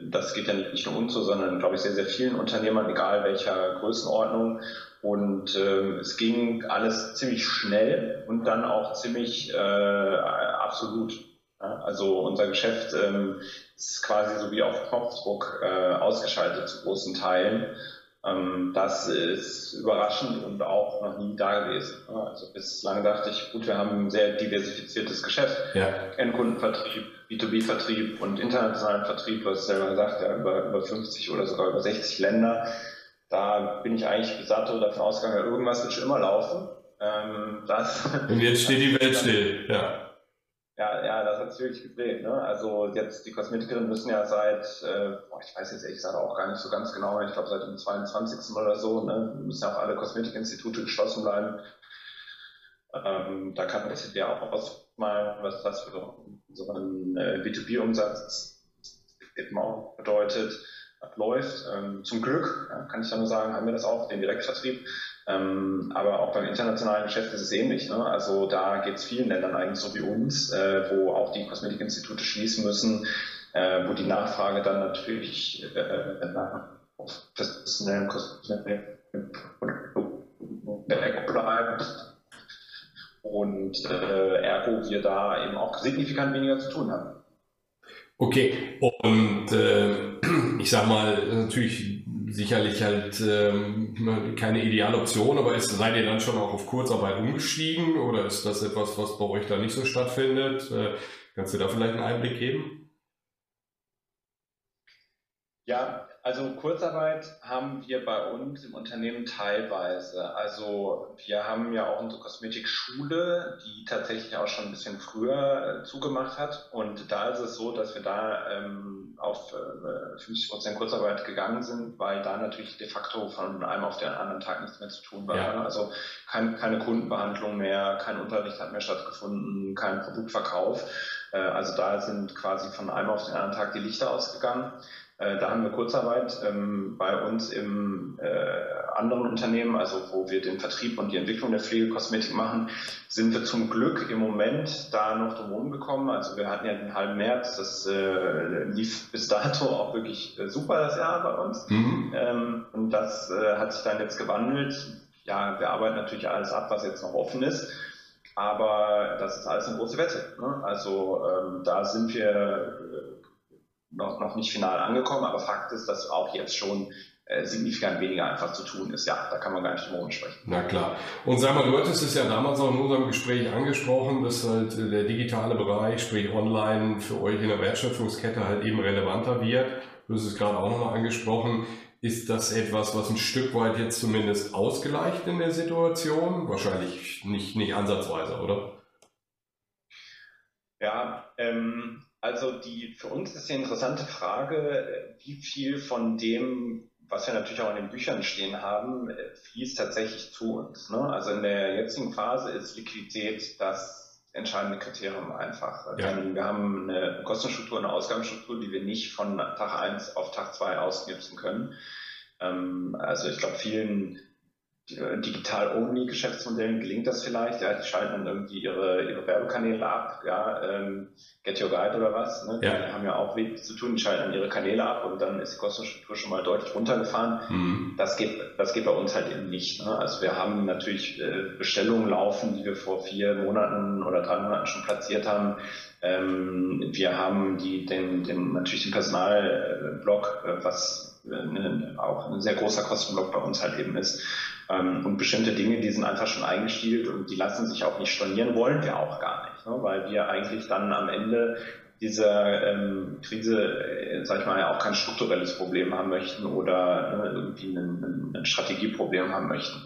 Das geht ja nicht, nur uns so, sondern, glaube ich, sehr, sehr vielen Unternehmern, egal welcher Größenordnung. Und ähm, es ging alles ziemlich schnell und dann auch ziemlich äh, absolut. Ja, also unser Geschäft ähm, ist quasi so wie auf Knopfdruck äh, ausgeschaltet zu großen Teilen. Ähm, das ist überraschend und auch noch nie da gewesen. Also bislang dachte ich, gut, wir haben ein sehr diversifiziertes Geschäft. Ja. Endkundenvertrieb, B2B-Vertrieb und internationalen Vertrieb, hast selber gesagt, ja, über, über 50 oder sogar über 60 Länder. Da bin ich eigentlich dato davon ausgegangen, irgendwas wird schon immer laufen. Ähm, das, und jetzt steht die Welt (laughs) still, ja. Ja, ja, das hat sich wirklich geprägt. Ne? Also jetzt die Kosmetikerinnen müssen ja seit, äh, ich weiß jetzt ehrlich gesagt auch gar nicht so ganz genau, ich glaube seit dem 22. oder so, ne, müssen ja auch alle Kosmetikinstitute geschlossen bleiben. Ähm, da kann das ja auch ausmalen, was das für unseren äh, B2B-Umsatz eben auch bedeutet, läuft. Ähm, zum Glück, ja, kann ich da nur sagen, haben wir das auch, den Direktvertrieb. Ähm, aber auch beim internationalen Geschäft ist es ähnlich. Ne? Also da geht es vielen Ländern eigentlich so wie uns, äh, wo auch die Kosmetikinstitute schließen müssen, äh, wo die Nachfrage dann natürlich äh, nach professionellen Kosmetik bleibt und äh, ergo wir da eben auch signifikant weniger zu tun haben. Okay, und äh, (clears throat) ich sag mal, natürlich sicherlich halt ähm, keine Idealoption, aber ist, seid ihr dann schon auch auf Kurzarbeit umgestiegen oder ist das etwas, was bei euch da nicht so stattfindet? Äh, kannst du da vielleicht einen Einblick geben? Ja, also Kurzarbeit haben wir bei uns im Unternehmen teilweise. Also wir haben ja auch unsere Kosmetikschule, die tatsächlich auch schon ein bisschen früher äh, zugemacht hat. Und da ist es so, dass wir da ähm, auf äh, 50 Prozent Kurzarbeit gegangen sind, weil da natürlich de facto von einem auf den anderen Tag nichts mehr zu tun war. Ja. Also kein, keine Kundenbehandlung mehr, kein Unterricht hat mehr stattgefunden, kein Produktverkauf. Äh, also da sind quasi von einem auf den anderen Tag die Lichter ausgegangen. Äh, da haben wir Kurzarbeit ähm, bei uns im äh, anderen Unternehmen, also wo wir den Vertrieb und die Entwicklung der Pflegekosmetik machen, sind wir zum Glück im Moment da noch drum gekommen. Also wir hatten ja den halben März, das äh, lief bis dato auch wirklich äh, super das Jahr bei uns. Mhm. Ähm, und das äh, hat sich dann jetzt gewandelt. Ja, wir arbeiten natürlich alles ab, was jetzt noch offen ist. Aber das ist alles eine große Wette. Ne? Also ähm, da sind wir noch, noch nicht final angekommen, aber Fakt ist, dass auch jetzt schon äh, signifikant weniger einfach zu tun ist. Ja, da kann man gar nicht drum sprechen. Na klar. Und sag mal, du hattest es ja damals auch in unserem Gespräch angesprochen, dass halt äh, der digitale Bereich, sprich online, für euch in der Wertschöpfungskette halt eben relevanter wird. Du hast es gerade auch nochmal angesprochen. Ist das etwas, was ein Stück weit jetzt zumindest ausgleicht in der Situation? Wahrscheinlich nicht, nicht ansatzweise, oder? Ja, ähm, also die für uns ist die interessante Frage, wie viel von dem, was wir natürlich auch in den Büchern stehen haben, fließt tatsächlich zu uns. Ne? Also in der jetzigen Phase ist Liquidität das entscheidende Kriterium einfach. Ja. Wir haben eine Kostenstruktur, eine Ausgabenstruktur, die wir nicht von Tag 1 auf Tag 2 ausgipsen können. Ähm, also ich glaube, vielen digital-only-Geschäftsmodellen gelingt das vielleicht, ja, die schalten dann irgendwie ihre, ihre Werbekanäle ab, ja, ähm, Get Your Guide oder was, ne? Ja. die haben ja auch wenig zu tun, die schalten dann ihre Kanäle ab und dann ist die Kostenstruktur schon mal deutlich runtergefahren. Mhm. Das geht, das geht bei uns halt eben nicht. Ne? Also wir haben natürlich äh, Bestellungen laufen, die wir vor vier Monaten oder drei Monaten schon platziert haben. Ähm, wir haben die, den, den, natürlich den Personalblock, äh, was äh, auch ein sehr großer Kostenblock bei uns halt eben ist. Ähm, und bestimmte Dinge, die sind einfach schon eingestielt und die lassen sich auch nicht stornieren, wollen wir auch gar nicht, ne? weil wir eigentlich dann am Ende dieser ähm, Krise, äh, sag ich mal, auch kein strukturelles Problem haben möchten oder ne, irgendwie ein, ein Strategieproblem haben möchten.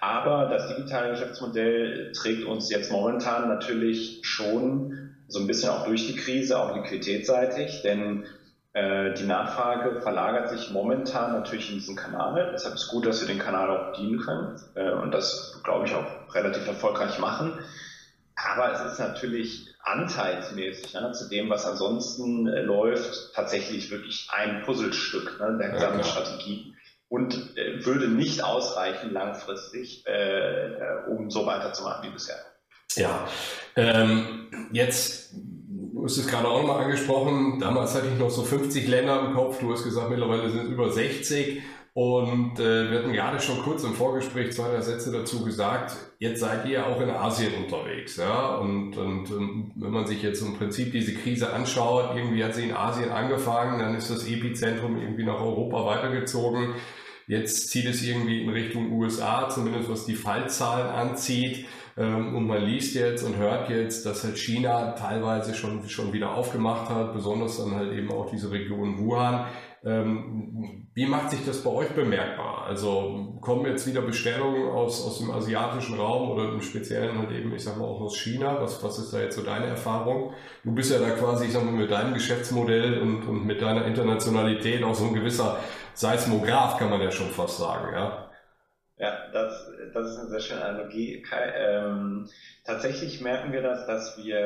Aber das digitale Geschäftsmodell trägt uns jetzt momentan natürlich schon so ein bisschen auch durch die Krise, auch liquiditätsseitig, denn die Nachfrage verlagert sich momentan natürlich in diesen Kanal. Deshalb ist es gut, dass wir den Kanal auch bedienen können äh, und das, glaube ich, auch relativ erfolgreich machen. Aber es ist natürlich anteilsmäßig ne, zu dem, was ansonsten äh, läuft, tatsächlich wirklich ein Puzzlestück ne, der gesamten ja, Strategie und äh, würde nicht ausreichen langfristig, äh, um so weiterzumachen wie bisher. Ja, ähm, jetzt Du hast es gerade auch nochmal angesprochen. Damals hatte ich noch so 50 Länder im Kopf. Du hast gesagt, mittlerweile sind es über 60. Und äh, wir hatten gerade schon kurz im Vorgespräch zwei, drei Sätze dazu gesagt, jetzt seid ihr auch in Asien unterwegs. Ja? Und, und, und wenn man sich jetzt im Prinzip diese Krise anschaut, irgendwie hat sie in Asien angefangen, dann ist das Epizentrum irgendwie nach Europa weitergezogen. Jetzt zieht es irgendwie in Richtung USA, zumindest was die Fallzahlen anzieht. Ähm, und man liest jetzt und hört jetzt, dass halt China teilweise schon, schon wieder aufgemacht hat, besonders dann halt eben auch diese Region Wuhan. Ähm, wie macht sich das bei euch bemerkbar? Also kommen jetzt wieder Bestellungen aus, aus dem asiatischen Raum oder im Speziellen halt eben, ich sag mal, auch aus China? Was, was ist da jetzt so deine Erfahrung? Du bist ja da quasi, ich sag mal, mit deinem Geschäftsmodell und, und mit deiner Internationalität auch so ein gewisser Seismograph, kann man ja schon fast sagen, ja? Ja, das, das ist eine sehr schöne Analogie. Ähm, tatsächlich merken wir das, dass wir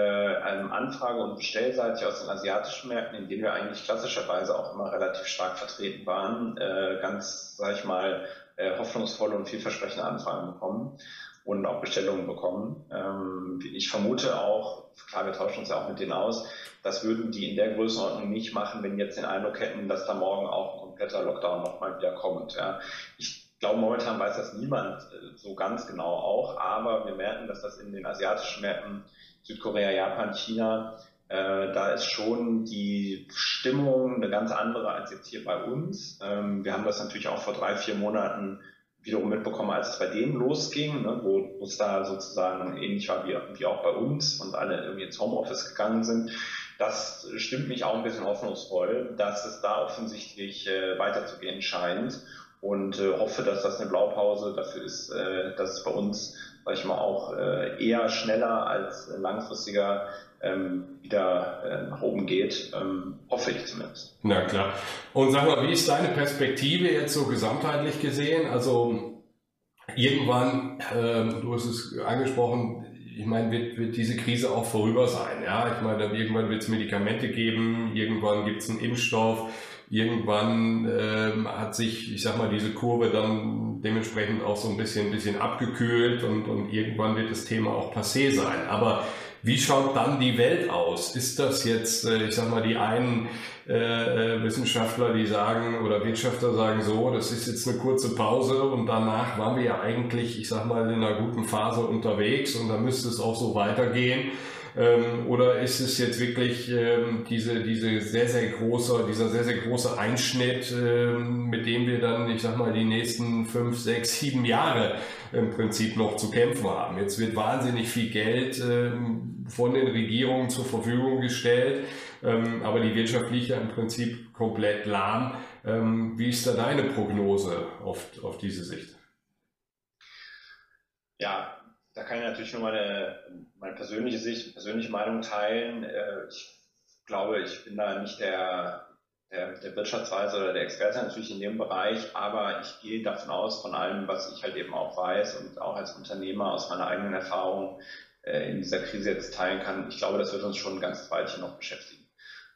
ähm, Anfrage- und Bestellseitig aus den asiatischen Märkten, in denen wir eigentlich klassischerweise auch immer relativ stark vertreten waren, äh, ganz, sag ich mal, äh, hoffnungsvolle und vielversprechende Anfragen bekommen und auch Bestellungen bekommen. Ähm, ich vermute auch, klar, wir tauschen uns ja auch mit denen aus, das würden die in der Größenordnung nicht machen, wenn jetzt den Eindruck hätten, dass da morgen auch ein kompletter Lockdown nochmal wieder kommt. Ja. Ich ich glaube, momentan weiß das niemand äh, so ganz genau auch, aber wir merken, dass das in den asiatischen Märkten, Südkorea, Japan, China, äh, da ist schon die Stimmung eine ganz andere als jetzt hier bei uns. Ähm, wir haben das natürlich auch vor drei, vier Monaten wiederum mitbekommen, als es bei denen losging, ne, wo, es da sozusagen ähnlich war wie, wie auch bei uns und alle irgendwie ins Homeoffice gegangen sind. Das stimmt mich auch ein bisschen hoffnungsvoll, dass es da offensichtlich äh, weiterzugehen scheint und äh, hoffe, dass das eine Blaupause dafür ist, äh, dass es bei uns, sag ich mal, auch äh, eher schneller als langfristiger ähm, wieder äh, nach oben geht. Ähm, hoffe ich zumindest. Na klar. Und sag mal, wie ist deine Perspektive jetzt so gesamtheitlich gesehen? Also irgendwann, äh, du hast es angesprochen, ich meine, wird, wird diese Krise auch vorüber sein. Ja, ich meine, irgendwann wird es Medikamente geben, irgendwann gibt es einen Impfstoff irgendwann ähm, hat sich, ich sag mal, diese Kurve dann dementsprechend auch so ein bisschen, ein bisschen abgekühlt und, und irgendwann wird das Thema auch passé sein. Aber wie schaut dann die Welt aus? Ist das jetzt, äh, ich sag mal, die einen äh, äh, Wissenschaftler, die sagen oder Wirtschaftler sagen so, das ist jetzt eine kurze Pause und danach waren wir ja eigentlich, ich sag mal, in einer guten Phase unterwegs und da müsste es auch so weitergehen. Ähm, oder ist es jetzt wirklich ähm, diese, diese sehr, sehr große, dieser sehr, sehr große Einschnitt, ähm, mit dem wir dann, ich sag mal, die nächsten fünf, sechs, sieben Jahre im Prinzip noch zu kämpfen haben? Jetzt wird wahnsinnig viel Geld ähm, von den Regierungen zur Verfügung gestellt, ähm, aber die Wirtschaft liegt ja im Prinzip komplett lahm. Ähm, wie ist da deine Prognose auf, auf diese Sicht? Ja, da kann ich natürlich nur meine, meine persönliche Sicht, persönliche Meinung teilen. Äh, ich glaube, ich bin da nicht der, der, der Wirtschaftsweise oder der Experte natürlich in dem Bereich, aber ich gehe davon aus, von allem, was ich halt eben auch weiß und auch als Unternehmer aus meiner eigenen Erfahrung äh, in dieser Krise jetzt teilen kann, ich glaube, das wird uns schon ein ganzes Weilchen noch beschäftigen.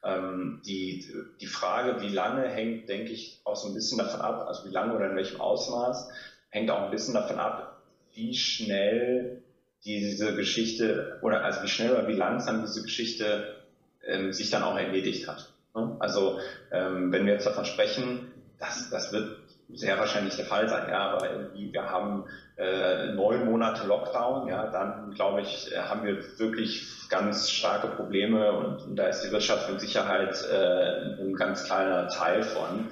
Ähm, die, die Frage, wie lange, hängt, denke ich, auch so ein bisschen davon ab, also wie lange oder in welchem Ausmaß, hängt auch ein bisschen davon ab, wie schnell diese Geschichte oder also wie schnell oder wie langsam diese Geschichte ähm, sich dann auch erledigt hat. Ne? Also ähm, wenn wir jetzt davon sprechen, das, das wird sehr wahrscheinlich der Fall sein, ja, aber irgendwie wir haben äh, neun Monate Lockdown, ja, dann glaube ich, haben wir wirklich ganz starke Probleme und, und da ist die Wirtschaft mit Sicherheit äh, ein ganz kleiner Teil von.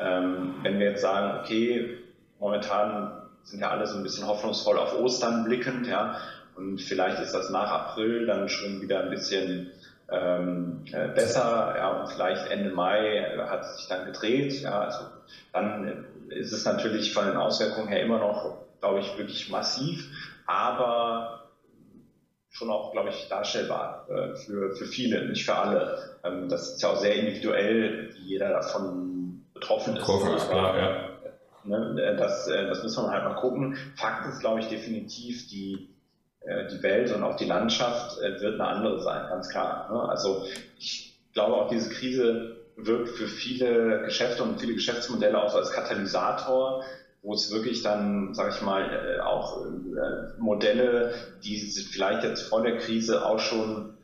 Ähm, wenn wir jetzt sagen, okay, momentan sind ja alle so ein bisschen hoffnungsvoll auf Ostern blickend, ja. Und vielleicht ist das nach April dann schon wieder ein bisschen ähm, äh, besser, ja, und vielleicht Ende Mai hat es sich dann gedreht, ja, also dann ist es natürlich von den Auswirkungen her immer noch, glaube ich, wirklich massiv, aber schon auch, glaube ich, darstellbar äh, für, für viele, nicht für alle. Ähm, das ist ja auch sehr individuell, wie jeder davon betroffen ist. Betroffen ist, klar, ja. Ne? Äh, das, äh, das muss man halt mal gucken. Fakt ist, glaube ich, definitiv, die, äh, die Welt und auch die Landschaft wird eine andere sein, ganz klar. Ne? Also ich glaube auch diese Krise wirkt für viele Geschäfte und viele Geschäftsmodelle auch als Katalysator, wo es wirklich dann, sage ich mal, auch Modelle, die vielleicht jetzt vor der Krise auch schon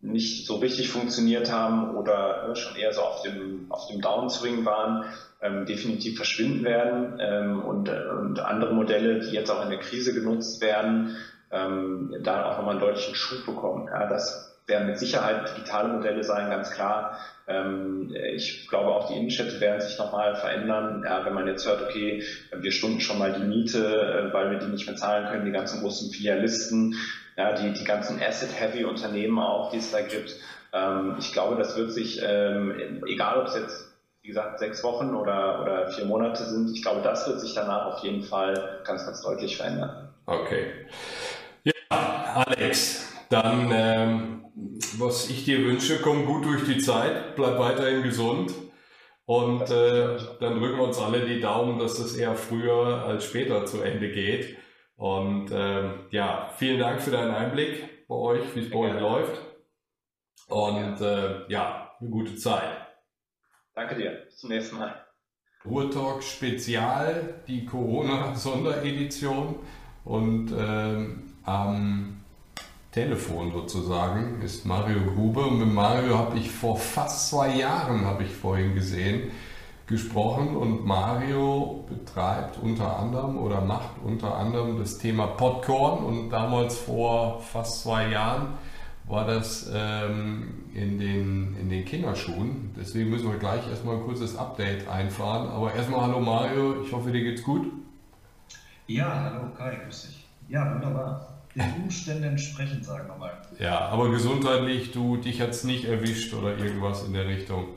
nicht so richtig funktioniert haben oder schon eher so auf dem, auf dem Downswing waren, ähm, definitiv verschwinden werden ähm, und, und andere Modelle, die jetzt auch in der Krise genutzt werden, ähm, da auch nochmal einen deutlichen Schub bekommen. Ja, das werden mit Sicherheit digitale Modelle sein, ganz klar. Ähm, ich glaube, auch die Innenstädte werden sich nochmal verändern. Ja, wenn man jetzt hört, okay, wir stunden schon mal die Miete, äh, weil wir die nicht mehr zahlen können, die ganzen großen Filialisten, ja, die, die ganzen Asset-Heavy-Unternehmen auch, die es da gibt. Ähm, ich glaube, das wird sich, ähm, egal ob es jetzt wie gesagt, sechs Wochen oder, oder vier Monate sind. Ich glaube, das wird sich danach auf jeden Fall ganz, ganz deutlich verändern. Okay. Ja, Alex, dann, ähm, was ich dir wünsche, komm gut durch die Zeit, bleib weiterhin gesund. Und äh, dann drücken wir uns alle die Daumen, dass es eher früher als später zu Ende geht. Und ähm, ja, vielen Dank für deinen Einblick bei euch, wie es bei euch läuft. Und äh, ja, eine gute Zeit. Danke dir. Bis zum nächsten Mal. Ruhrtalk Spezial, die Corona-Sonderedition. Und ähm, am Telefon sozusagen ist Mario Grube. Und mit Mario habe ich vor fast zwei Jahren, habe ich vorhin gesehen, gesprochen. Und Mario betreibt unter anderem oder macht unter anderem das Thema Popcorn. Und damals vor fast zwei Jahren war das ähm, in, den, in den Kinderschuhen. Deswegen müssen wir gleich erstmal ein kurzes Update einfahren. Aber erstmal hallo Mario, ich hoffe, dir geht's gut. Ja, hallo Kai, grüß dich. Ja, wunderbar. Den Umständen entsprechend, sagen wir mal. Ja, aber gesundheitlich, du, dich hat's nicht erwischt oder irgendwas in der Richtung.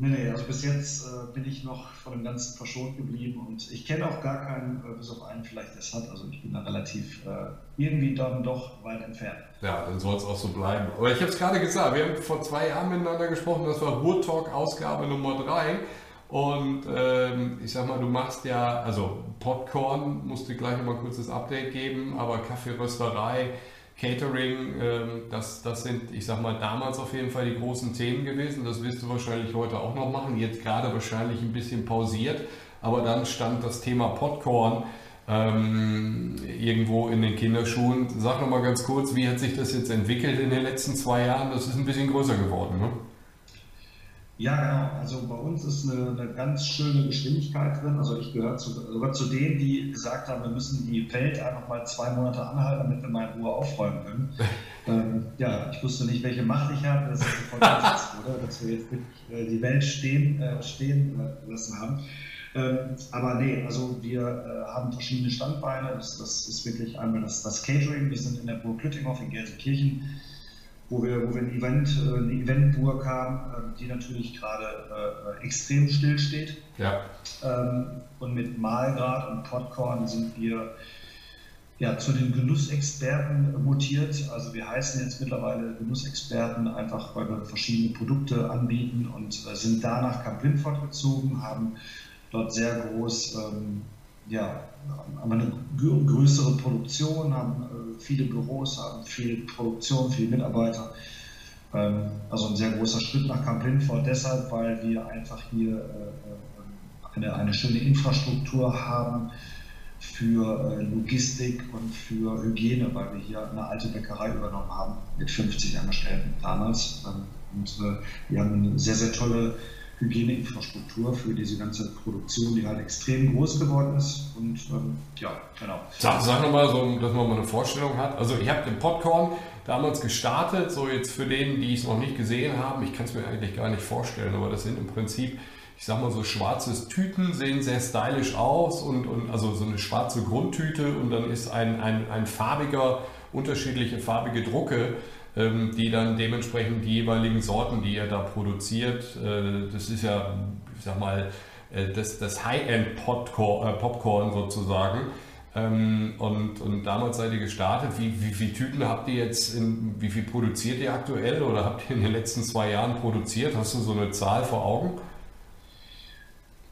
Nee, nee, also bis jetzt äh, bin ich noch von dem Ganzen verschont geblieben und ich kenne auch gar keinen, äh, bis auf einen vielleicht, es hat. Also ich bin da relativ äh, irgendwie dann doch weit entfernt. Ja, dann soll es auch so bleiben. Aber ich habe es gerade gesagt, wir haben vor zwei Jahren miteinander gesprochen, das war Ruhrtalk Ausgabe Nummer drei. Und ähm, ich sag mal, du machst ja, also Popcorn, musst du gleich nochmal ein kurzes Update geben, aber Kaffeerösterei, Catering, ähm, das, das sind, ich sag mal, damals auf jeden Fall die großen Themen gewesen. Das wirst du wahrscheinlich heute auch noch machen. Jetzt gerade wahrscheinlich ein bisschen pausiert, aber dann stand das Thema Popcorn ähm, irgendwo in den Kinderschuhen. Sag noch mal ganz kurz, wie hat sich das jetzt entwickelt in den letzten zwei Jahren? Das ist ein bisschen größer geworden, ne? Ja, genau. Also bei uns ist eine, eine ganz schöne Geschwindigkeit drin. Also ich gehöre zu, sogar zu denen, die gesagt haben, wir müssen die Welt einfach mal zwei Monate anhalten, damit wir mal in Ruhe aufräumen können. (laughs) ähm, ja, ich wusste nicht, welche Macht ich habe, dass, oder? dass wir jetzt wirklich äh, die Welt stehen, äh, stehen lassen haben. Ähm, aber nee, also wir äh, haben verschiedene Standbeine. Das, das, ist wirklich einmal das, das Catering. Wir sind in der Burg Lüttinghoff in Gelsenkirchen wo wir, wo wir ein Event, äh, eine Eventburg haben, ähm, die natürlich gerade äh, extrem still steht. Ja. Ähm, und mit Malgrad und Popcorn sind wir ja, zu den Genussexperten mutiert. Also wir heißen jetzt mittlerweile Genussexperten, einfach weil wir verschiedene Produkte anbieten und äh, sind da nach Camp Windford gezogen, haben dort sehr groß ähm, ja, haben eine größere Produktion, haben äh, viele Büros, haben viel Produktion, viele Mitarbeiter. Ähm, also ein sehr großer Schritt nach Camp Lindford deshalb, weil wir einfach hier äh, äh, eine, eine schöne Infrastruktur haben für Logistik und für Hygiene, weil wir hier eine alte Bäckerei übernommen haben mit 50 Angestellten damals. Ähm, und wir haben eine sehr, sehr tolle Hygieneinfrastruktur für diese ganze Produktion, die halt extrem groß geworden ist. Und ähm, ja, genau. Sag, sag nochmal, so, dass man mal eine Vorstellung hat. Also ich habe den Popcorn damals gestartet, so jetzt für denen, die es noch nicht gesehen haben, ich kann es mir eigentlich gar nicht vorstellen, aber das sind im Prinzip, ich sag mal so schwarzes Tüten, sehen sehr stylisch aus und, und also so eine schwarze Grundtüte und dann ist ein, ein, ein farbiger, unterschiedliche farbige Drucke die dann dementsprechend die jeweiligen Sorten, die er da produziert, äh, das ist ja, ich sag mal, äh, das, das High-End-Popcorn äh, sozusagen. Ähm, und, und damals seid ihr gestartet. Wie, wie viele Tüten habt ihr jetzt, in, wie viel produziert ihr aktuell oder habt ihr in den letzten zwei Jahren produziert? Hast du so eine Zahl vor Augen?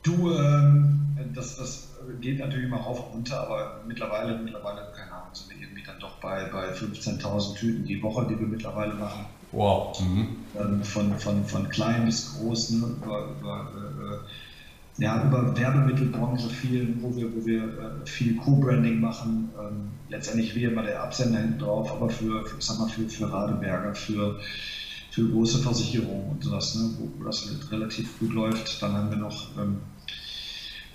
Du, ähm, das, das geht natürlich immer rauf und runter, aber mittlerweile, mittlerweile, keine Ahnung, sind wir irgendwie dann doch bei, bei 15.000 Tüten die Woche, die wir mittlerweile machen. Wow. Mhm. Ähm, von, von, von klein bis groß, ne, über, über, äh, ja, über Werbemittelbranche viel, wo wir, wo wir äh, viel Co-Branding machen. Ähm, letztendlich wie immer der Absender hinten drauf, aber für, für, sag mal, für, für Radeberger, für, für große Versicherungen und sowas, ne, wo, wo das relativ gut läuft. Dann haben wir noch ähm,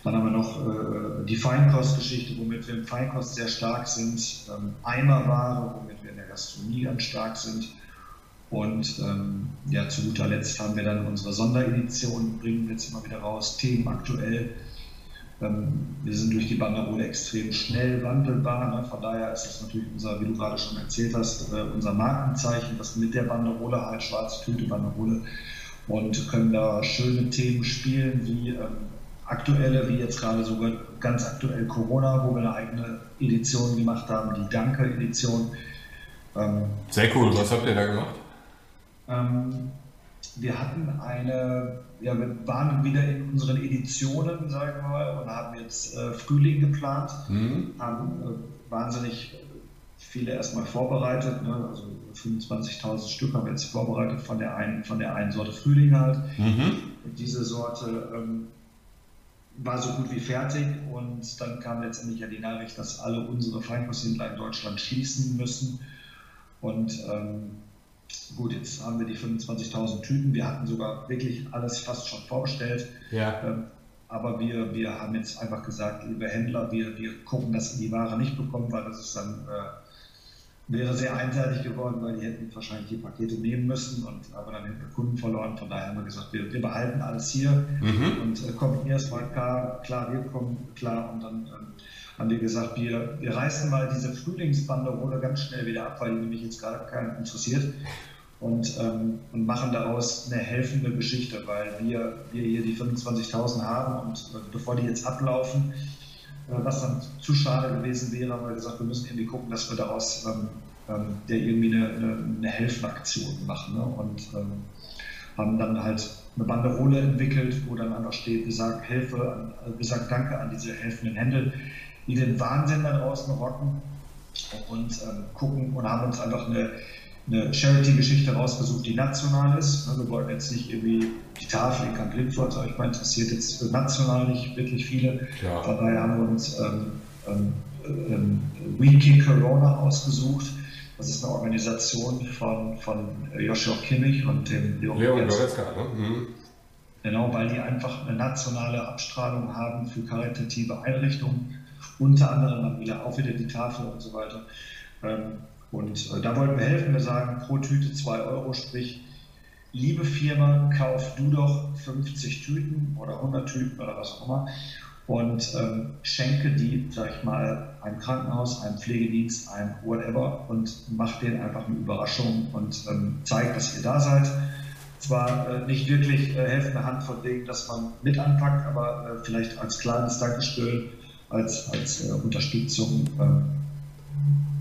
dann haben wir noch äh, die Feinkostgeschichte, womit wir im Feinkost sehr stark sind. Ähm, Eimerware, womit wir in der Gastronomie ganz stark sind. Und ähm, ja, zu guter Letzt haben wir dann unsere Sonderedition, bringen wir jetzt immer wieder raus, Themen aktuell. Ähm, wir sind durch die Banderole extrem schnell wandelbar. Ne? Von daher ist es natürlich unser, wie du gerade schon erzählt hast, äh, unser Markenzeichen, das mit der Banderole halt, schwarze Tüte Banderole und können da schöne Themen spielen, wie ähm, aktuelle, wie jetzt gerade sogar ganz aktuell Corona, wo wir eine eigene Edition gemacht haben, die Danke-Edition. Ähm, Sehr cool, was habt ihr da gemacht? Ähm, wir hatten eine, ja, wir waren wieder in unseren Editionen, sagen wir mal, und haben jetzt äh, Frühling geplant, mhm. haben äh, wahnsinnig viele erstmal vorbereitet, ne? also 25.000 Stück haben wir jetzt vorbereitet von der einen, von der einen Sorte Frühling halt. Mhm. Diese Sorte ähm, war so gut wie fertig und dann kam letztendlich ja die Nachricht, dass alle unsere Feinkosthändler in Deutschland schließen müssen und ähm, Gut, jetzt haben wir die 25.000 Tüten. Wir hatten sogar wirklich alles fast schon vorbestellt. Ja. Ähm, aber wir, wir haben jetzt einfach gesagt, liebe Händler, wir, wir gucken, dass wir die Ware nicht bekommen, weil das ist dann äh, wäre sehr einseitig geworden, weil die hätten wahrscheinlich die Pakete nehmen müssen und aber dann hätten wir Kunden verloren. Von daher haben wir gesagt, wir, wir behalten alles hier mhm. und äh, kommen erstmal klar, klar, wir kommen klar und dann ähm, haben wir gesagt, wir, wir reißen mal diese Frühlingsbanderole ganz schnell wieder ab, weil die nämlich jetzt gerade keinen interessiert und, ähm, und machen daraus eine helfende Geschichte, weil wir, wir hier die 25.000 haben und äh, bevor die jetzt ablaufen, äh, was dann zu schade gewesen wäre, haben wir gesagt, wir müssen irgendwie gucken, dass wir daraus ähm, ähm, der irgendwie eine, eine, eine Helfenaktion machen ne? und ähm, haben dann halt eine Banderole entwickelt, wo dann einfach steht, wir sagen, helfe, wir sagen Danke an diese helfenden Hände, die den Wahnsinn da draußen rocken und ähm, gucken und haben uns einfach eine, eine Charity-Geschichte rausgesucht, die national ist. Wir wollten jetzt nicht irgendwie die Tafel in Camp Lindfort, euch mal interessiert jetzt national nicht wirklich viele. Von daher haben wir uns ähm, ähm, ähm, We Kick Corona ausgesucht. Das ist eine Organisation von, von Joshua Kimmich und dem Leon Goretzka. Ne? Mhm. Genau, weil die einfach eine nationale Abstrahlung haben für karitative Einrichtungen unter anderem dann wieder auch wieder die Tafel und so weiter. Ähm, und äh, da wollten wir helfen. Wir sagen pro Tüte 2 Euro, sprich, liebe Firma, kauf du doch 50 Tüten oder 100 Tüten oder was auch immer und ähm, schenke die, sag ich mal, einem Krankenhaus, einem Pflegedienst, einem whatever und mach denen einfach eine Überraschung und ähm, zeigt, dass ihr da seid. Zwar äh, nicht wirklich äh, helfende Hand von wegen, dass man mit anpackt, aber äh, vielleicht als kleines Dankeschön als, als äh, Unterstützung.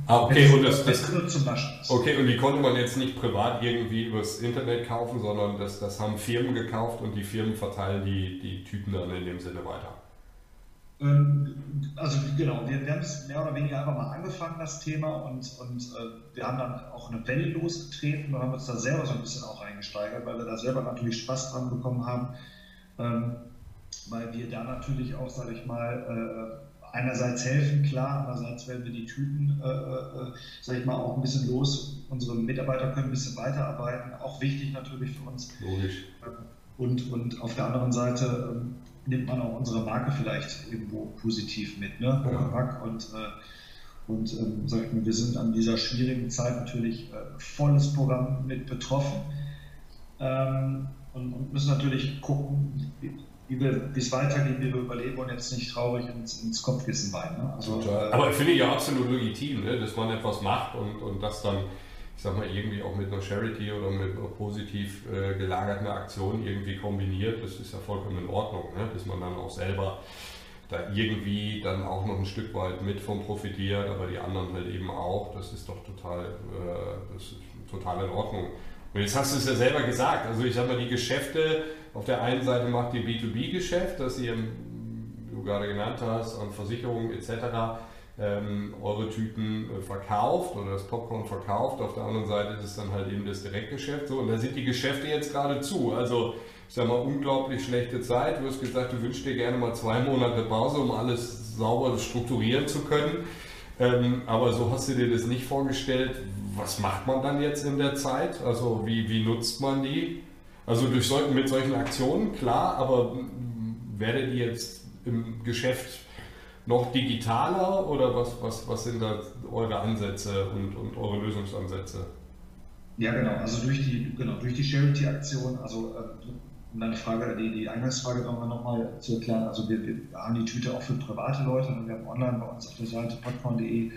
Ah, okay, und das, das, das zum Okay, und die konnte man jetzt nicht privat irgendwie übers Internet kaufen, sondern das, das haben Firmen gekauft und die Firmen verteilen die, die Tüten dann in dem Sinne weiter. Ähm, also genau, wir, wir haben es mehr oder weniger einfach mal angefangen, das Thema, und, und äh, wir haben dann auch eine Welle losgetreten und haben uns da selber so ein bisschen auch eingesteigert, weil wir da selber natürlich Spaß dran bekommen haben. Ähm, weil wir da natürlich auch, sage ich mal, äh, einerseits helfen, klar, andererseits werden wir die Tüten, äh, äh, sage ich mal, auch ein bisschen los. Unsere Mitarbeiter können ein bisschen weiterarbeiten, auch wichtig natürlich für uns. Logisch. Und, und auf der anderen Seite ähm, nimmt man auch unsere Marke vielleicht irgendwo positiv mit, ne? Ja. Und, äh, und ähm, sag ich mal, wir sind an dieser schwierigen Zeit natürlich äh, volles Programm mit betroffen ähm, und, und, müssen natürlich gucken, wie es weitergeht, wie wir überleben und jetzt nicht traurig ins, ins Kopfkissen weinen. Ne? Also, äh, Aber finde ich ja absolut legitim, ne? dass man etwas macht und, und das dann, ich sag mal, irgendwie auch mit einer Charity oder mit einer positiv äh, gelagerten Aktion irgendwie kombiniert. Das ist ja vollkommen in Ordnung, ne? dass man dann auch selber da irgendwie dann auch noch ein Stück weit mit von profitiert, aber die anderen halt eben auch. Das ist doch total, äh, das ist total in Ordnung. Und jetzt hast du es ja selber gesagt, also ich sag mal, die Geschäfte, auf der einen Seite macht ihr B2B-Geschäft, das ihr, wie du gerade genannt hast, an Versicherungen etc. Ähm, eure Tüten äh, verkauft oder das Popcorn verkauft. Auf der anderen Seite ist dann halt eben das Direktgeschäft so. Und da sind die Geschäfte jetzt gerade zu. Also ich sag mal, unglaublich schlechte Zeit. Du hast gesagt, du wünschst dir gerne mal zwei Monate Pause, um alles sauber strukturieren zu können. Ähm, aber so hast du dir das nicht vorgestellt. Was macht man dann jetzt in der Zeit? Also wie, wie nutzt man die? Also durch sol mit solchen Aktionen, klar, aber werdet ihr jetzt im Geschäft noch digitaler oder was, was, was sind da eure Ansätze und, und eure Lösungsansätze? Ja, genau. Also durch die, genau, die Charity-Aktion, also äh, um deine Frage, die, die Eingangsfrage nochmal zu erklären, also wir, wir, haben die Tüte auch für private Leute. Wir haben online bei uns auf der Seite podcorn.de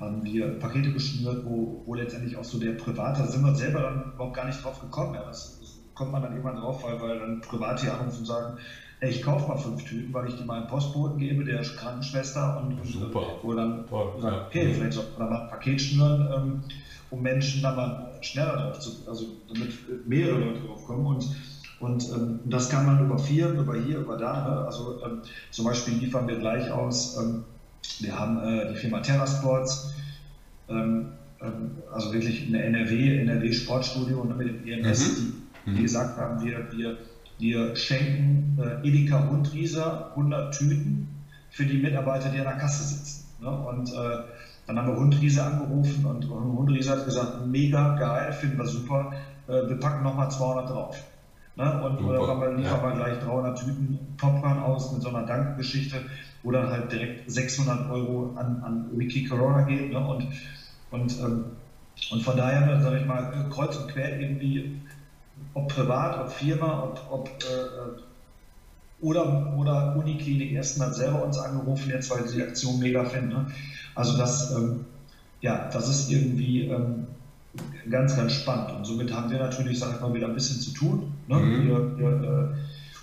haben wir Pakete geschnürt, wo, wo letztendlich auch so der Private, da sind wir selber dann überhaupt gar nicht drauf gekommen. Ja, das kommt man dann irgendwann drauf, weil, weil dann Private anrufen und sagen, hey, ich kaufe mal fünf Tüten, weil ich die meinem Postboten gebe, der ist Krankenschwester und, und Super. wo dann Toll, sagt, ja. okay, vielleicht soll man mal ein Paket schnüren, ähm, um Menschen da mal schneller drauf zu, also damit mehrere Leute drauf kommen und und ähm, das kann man über Firmen, über hier, über da. Ne? Also ähm, zum Beispiel liefern wir gleich aus. Ähm, wir haben äh, die Firma Terrasports, ähm, ähm, also wirklich eine NRW, NRW Sportstudio ne, mit dem EMS, die, die gesagt haben, wir, wir, wir schenken äh, Edeka Hundrieser 100 Tüten für die Mitarbeiter, die an der Kasse sitzen. Ne? Und äh, dann haben wir Hundriese angerufen und Hundriese hat gesagt, mega geil, finden wir super, äh, wir packen nochmal 200 drauf. Ne? Und Super, haben wir, liefern ja. wir gleich 300 Tüten Popcorn aus mit so einer Dankgeschichte, wo dann halt direkt 600 Euro an, an Wiki Corona geht. Ne? Und, und, ähm, und von daher, sage ich mal, äh, kreuz und quer irgendwie, ob privat, ob Firma, ob, ob äh, oder, oder Uniklinik hat selber uns angerufen, jetzt weil sie die Aktion mega finden. Ne? Also das, ähm, ja, das ist irgendwie ähm, ganz, ganz spannend. Und somit haben wir natürlich, sag ich mal, wieder ein bisschen zu tun. Ne? Mhm. Wir, wir, äh,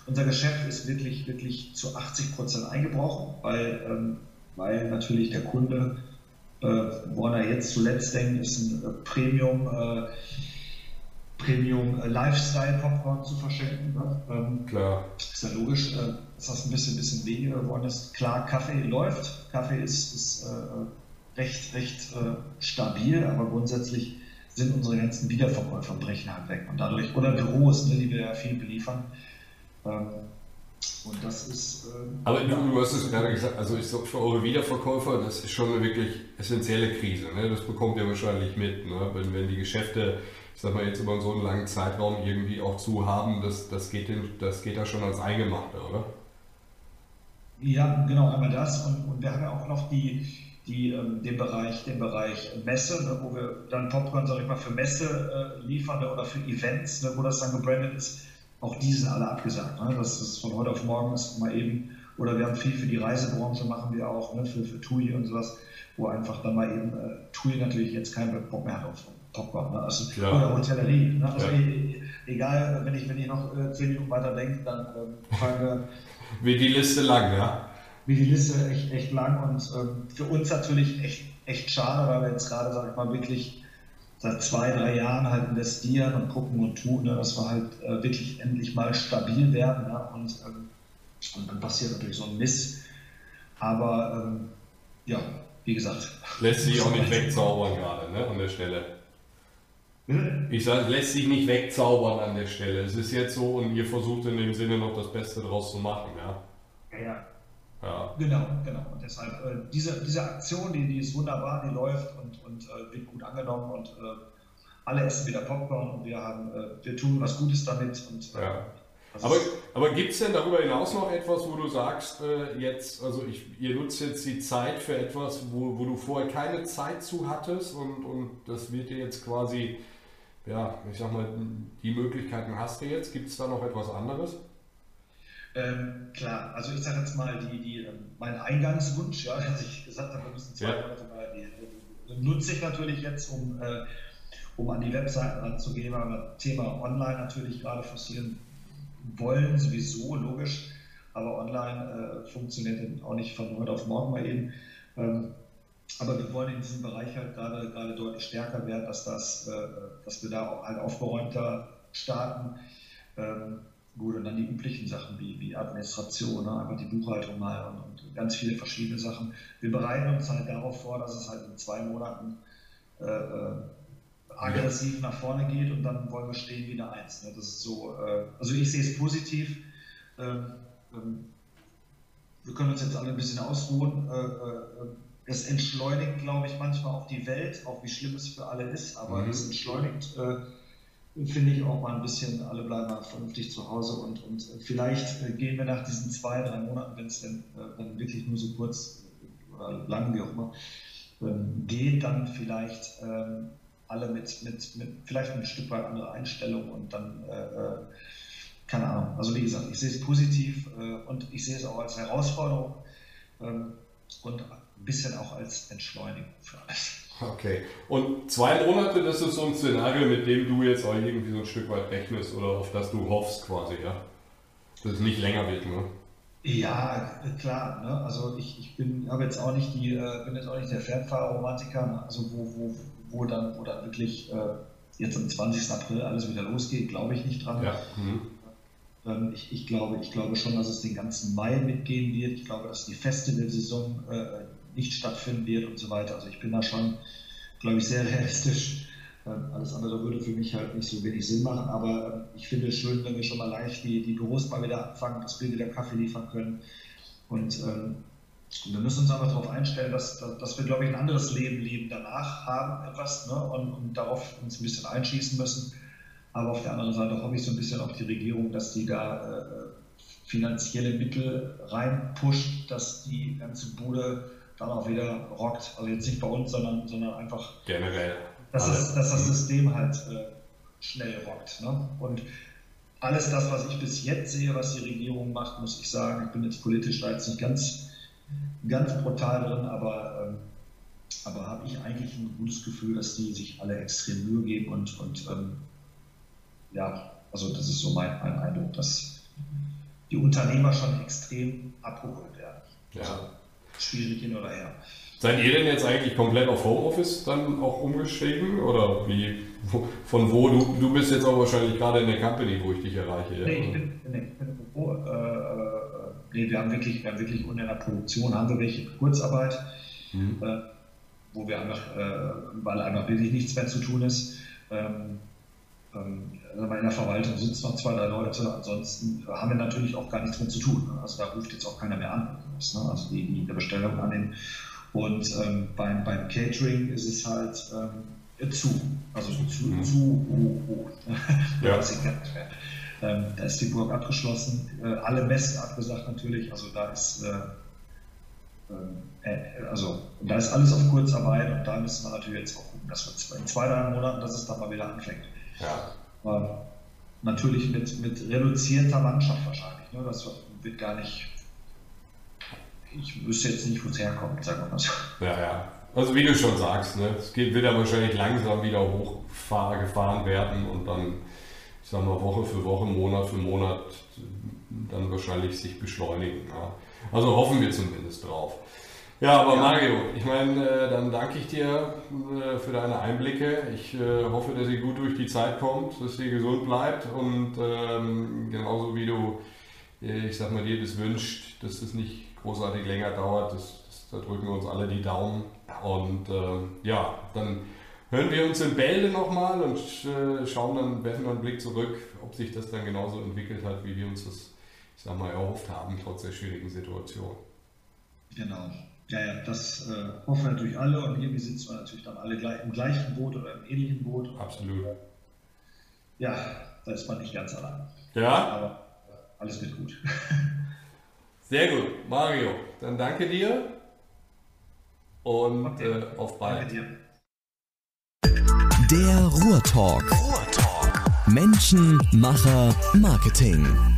unser Geschäft ist wirklich, wirklich zu 80 Prozent eingebrochen, weil, ähm, weil natürlich der Kunde, äh, woran er jetzt zuletzt denkt, ist ein äh, Premium, äh, Premium äh, Lifestyle Popcorn zu verschenken. Ne? Ähm, Klar. ist ja logisch, äh, dass das ein bisschen, bisschen weniger geworden ist. Klar, Kaffee läuft. Kaffee ist, ist äh, recht, recht äh, stabil, aber grundsätzlich sind unsere ganzen Wiederverkäufer brechen halt weg. Und dadurch, oder Büros, ne, die wir ja viel beliefern. Ähm, und das ist. Äh, Aber du, du hast es gerade gesagt, also ich glaube für eure Wiederverkäufer, das ist schon eine wirklich essentielle Krise. Ne? Das bekommt ihr wahrscheinlich mit. Ne? Wenn, wenn die Geschäfte, ich sag mal, jetzt über so einen langen Zeitraum irgendwie auch zu haben, das, das, geht, den, das geht da schon als Eingemachte, oder? Ja, genau, einmal das. Und, und wir haben ja auch noch die, die, ähm, den, Bereich, den Bereich Messe, ne, wo wir dann Popcorn, sag ich mal, für Messe äh, liefern ne, oder für Events, ne, wo das dann gebrandet ist. Auch die sind alle abgesagt. Ne? Das ist von heute auf morgen ist mal eben. Oder wir haben viel für die Reisebranche, machen wir auch, ne, für, für TUI und sowas, wo einfach dann mal eben äh, TUI natürlich jetzt keinen Bock mehr hat auf Popcorn. Ne? Also, Klar. oder Hotellerie. Ne? Also Ja. e- egal, wenn ich, wenn ich noch äh, zehn Minuten weiter denke, dann ähm, fallen wir (laughs) Wird die Liste lang, ja? wie die Liste echt, echt lang und ähm, für uns natürlich echt, echt schade, weil wir jetzt gerade, sag ich mal, wirklich seit zwei, drei Jahren halt investieren und gucken und tun, ne, dass wir halt äh, wirklich endlich mal stabil werden. Ne, und, ähm, und dann passiert natürlich so ein Miss. Aber ähm, ja, wie gesagt. Lässt sich auch nicht wegzaubern gerade, ne, an der Stelle. Bitte? Ich sage, lässt sich nicht wegzaubern an der Stelle. Es ist jetzt so und ihr versucht in dem Sinne noch das Beste draus zu machen, ja? Ja, ja. Ja. Genau, genau. Und deshalb, äh, diese, diese Aktion, die, die ist wunderbar, die läuft und, und äh, wird gut angenommen und äh, alle essen wieder Popcorn und wir haben, äh, wir tun was Gutes damit und äh, Ja. Aber, aber gibt es denn darüber hinaus noch etwas, wo du sagst, äh, jetzt, also ich, ihr nutzt jetzt die Zeit für etwas, wo, wo du vorher keine Zeit zu hattest und, und das wird dir jetzt quasi, ja, ich sag mal, die Möglichkeiten hast du jetzt. Gibt es da noch etwas anderes? Ähm, klar, also ich sage jetzt mal, die, die, ähm, mein Eingangswunsch, ja, (laughs) dass ich gesagt habe, wir müssen zwei Ja. Monate mal, die, nutze ich natürlich jetzt, um, äh, um an die Webseiten ranzugehen, weil wir das Thema Online natürlich gerade forcieren wollen, sowieso, logisch, aber online äh, funktioniert auch nicht von heute auf morgen mal eben. Ähm, aber wir wollen in diesem Bereich halt gerade, gerade deutlich stärker werden, dass, das, äh, dass wir da halt aufgeräumter starten. Ähm, Gut, und dann die üblichen Sachen wie, wie Administration, ne? einfach die Buchhaltung mal und, und ganz viele verschiedene Sachen. Wir bereiten uns halt darauf vor, dass es halt in zwei Monaten äh, äh, aggressiv nach vorne geht und dann wollen wir stehen wie eine Eins. Ne? Das ist so, äh, also ich sehe es positiv. Ähm, ähm, wir können uns jetzt alle ein bisschen ausruhen. Äh, äh, es entschleunigt, glaube ich, manchmal auch die Welt, auch wie schlimm es für alle ist, aber Mhm. es entschleunigt äh, finde ich auch mal ein bisschen, alle bleiben mal vernünftig zu Hause und, und vielleicht äh, gehen wir nach diesen zwei, drei Monaten, wenn es denn äh, dann wirklich nur so kurz oder lang, wie auch immer, ähm, geht, dann vielleicht ähm, alle mit, mit, mit vielleicht ein Stück weit andere Einstellung und dann, äh, äh, keine Ahnung. Also wie gesagt, ich sehe es positiv äh, und ich sehe es auch als Herausforderung ähm, und ein bisschen auch als Entschleunigung für alles. Okay. Und zwei Monate, das ist so ein Szenario, mit dem du jetzt auch irgendwie so ein Stück weit rechnest oder auf das du hoffst quasi, ja? Dass es nicht länger wird, ne? Ja, klar. Ne? Also ich, ich bin habe jetzt auch nicht die, äh, bin jetzt auch nicht der Fernfahrromantiker, ne? also wo, wo, wo dann, wo dann wirklich äh, jetzt am 20. April alles wieder losgeht, glaube ich nicht dran. Ja. Mhm. Ähm, ich, ich, glaube, ich glaube schon, dass es den ganzen Mai mitgehen wird. Ich glaube, dass die Festivalsaison äh, nicht stattfinden wird und so weiter. Also ich bin da schon, glaube ich, sehr realistisch. Ähm, alles andere würde für mich halt nicht so wenig Sinn machen, aber ähm, ich finde es schön, wenn wir schon mal leicht die, die Büros mal wieder anfangen, dass wir wieder Kaffee liefern können. Und ähm, wir müssen uns einfach darauf einstellen, dass, dass, wir, glaube ich, ein anderes Leben, Leben danach haben, etwas, ne? und, und darauf uns ein bisschen einschießen müssen. Aber auf der anderen Seite hoffe ich so ein bisschen auf die Regierung, dass die da äh, finanzielle Mittel reinpusht, dass die ganze Bude dann auch wieder rockt. Also jetzt nicht bei uns, sondern, sondern einfach generell. Dass, es, dass das System halt äh, schnell rockt. Ne? Und alles das, was ich bis jetzt sehe, was die Regierung macht, muss ich sagen, ich bin jetzt politisch da jetzt nicht ganz, ganz brutal drin, aber, ähm, aber habe ich eigentlich ein gutes Gefühl, dass die sich alle extrem Mühe geben und, und ähm, ja, also das ist so mein, mein Eindruck, dass die Unternehmer schon extrem abgeholt werden. Ja. Also, schwierig hin oder her. Seid ihr denn jetzt eigentlich komplett auf Homeoffice dann auch umgestiegen? Oder wie, von wo? Du, du bist jetzt auch wahrscheinlich gerade in der Company, wo ich dich erreiche. Nee, ich bin, nee, ich bin oh, äh, äh, nee, wir haben wirklich, wir haben wirklich in der Produktion haben wir welche Kurzarbeit, mhm. äh, wo wir einfach, äh, weil einfach wirklich nichts mehr zu tun ist. Ähm, ähm, also in der Verwaltung sitzen noch zwei, drei Leute, ansonsten haben wir natürlich auch gar nichts mehr zu tun. Also da ruft jetzt auch keiner mehr an. Ne? Also die, die eine Bestellung annehmen. Und ähm, beim, beim Catering ist es halt ähm, zu. Also zu, mhm. zu hoch. Oh. (laughs) ja. ähm, da ist die Burg abgeschlossen, äh, alle Messen abgesagt natürlich. Also da ist äh, ähm, äh, also da ist alles auf Kurzarbeit und da müssen wir natürlich jetzt auch gucken, dass wir in zwei, drei Monaten, dass es dann mal wieder anfängt. Ja. Aber natürlich mit, mit reduzierter Mannschaft wahrscheinlich. Ne? Das wird gar nicht ich wüsste jetzt nicht, wo es herkommt, sagen wir mal so. Ja, ja. Also wie du schon sagst, ne, es geht, wird ja wahrscheinlich langsam wieder hochgefahren werden und dann, ich sag mal, Woche für Woche, Monat für Monat dann wahrscheinlich sich beschleunigen. Ja. Also hoffen wir zumindest drauf. Ja, aber ja. Mario, ich meine, äh, dann danke ich dir äh, für deine Einblicke. Ich äh, hoffe, dass ihr gut durch die Zeit kommt, dass ihr gesund bleibt und ähm, genauso wie du, ich sag mal, dir das wünscht, dass es nicht großartig länger dauert. Das, das, da drücken wir uns alle die Daumen. Und ja, dann hören wir uns in Bälde nochmal und schauen dann, werfen wir einen Blick zurück, ob sich das dann genauso entwickelt hat, wie wir uns das, ich sag mal, erhofft haben, trotz der schwierigen Situation. Genau. Ja, ja, das äh, hoffen natürlich alle und irgendwie sitzen wir natürlich dann alle gleich, im gleichen Boot oder im ähnlichen Boot. Absolut. Ja, da ist man nicht ganz allein. Ja. Aber alles wird gut. (laughs) Sehr gut, Mario. Dann danke dir und okay. äh, auf bald. Danke dir. Der Ruhrtalk. Ruhrtalk. Menschen, Macher, Marketing.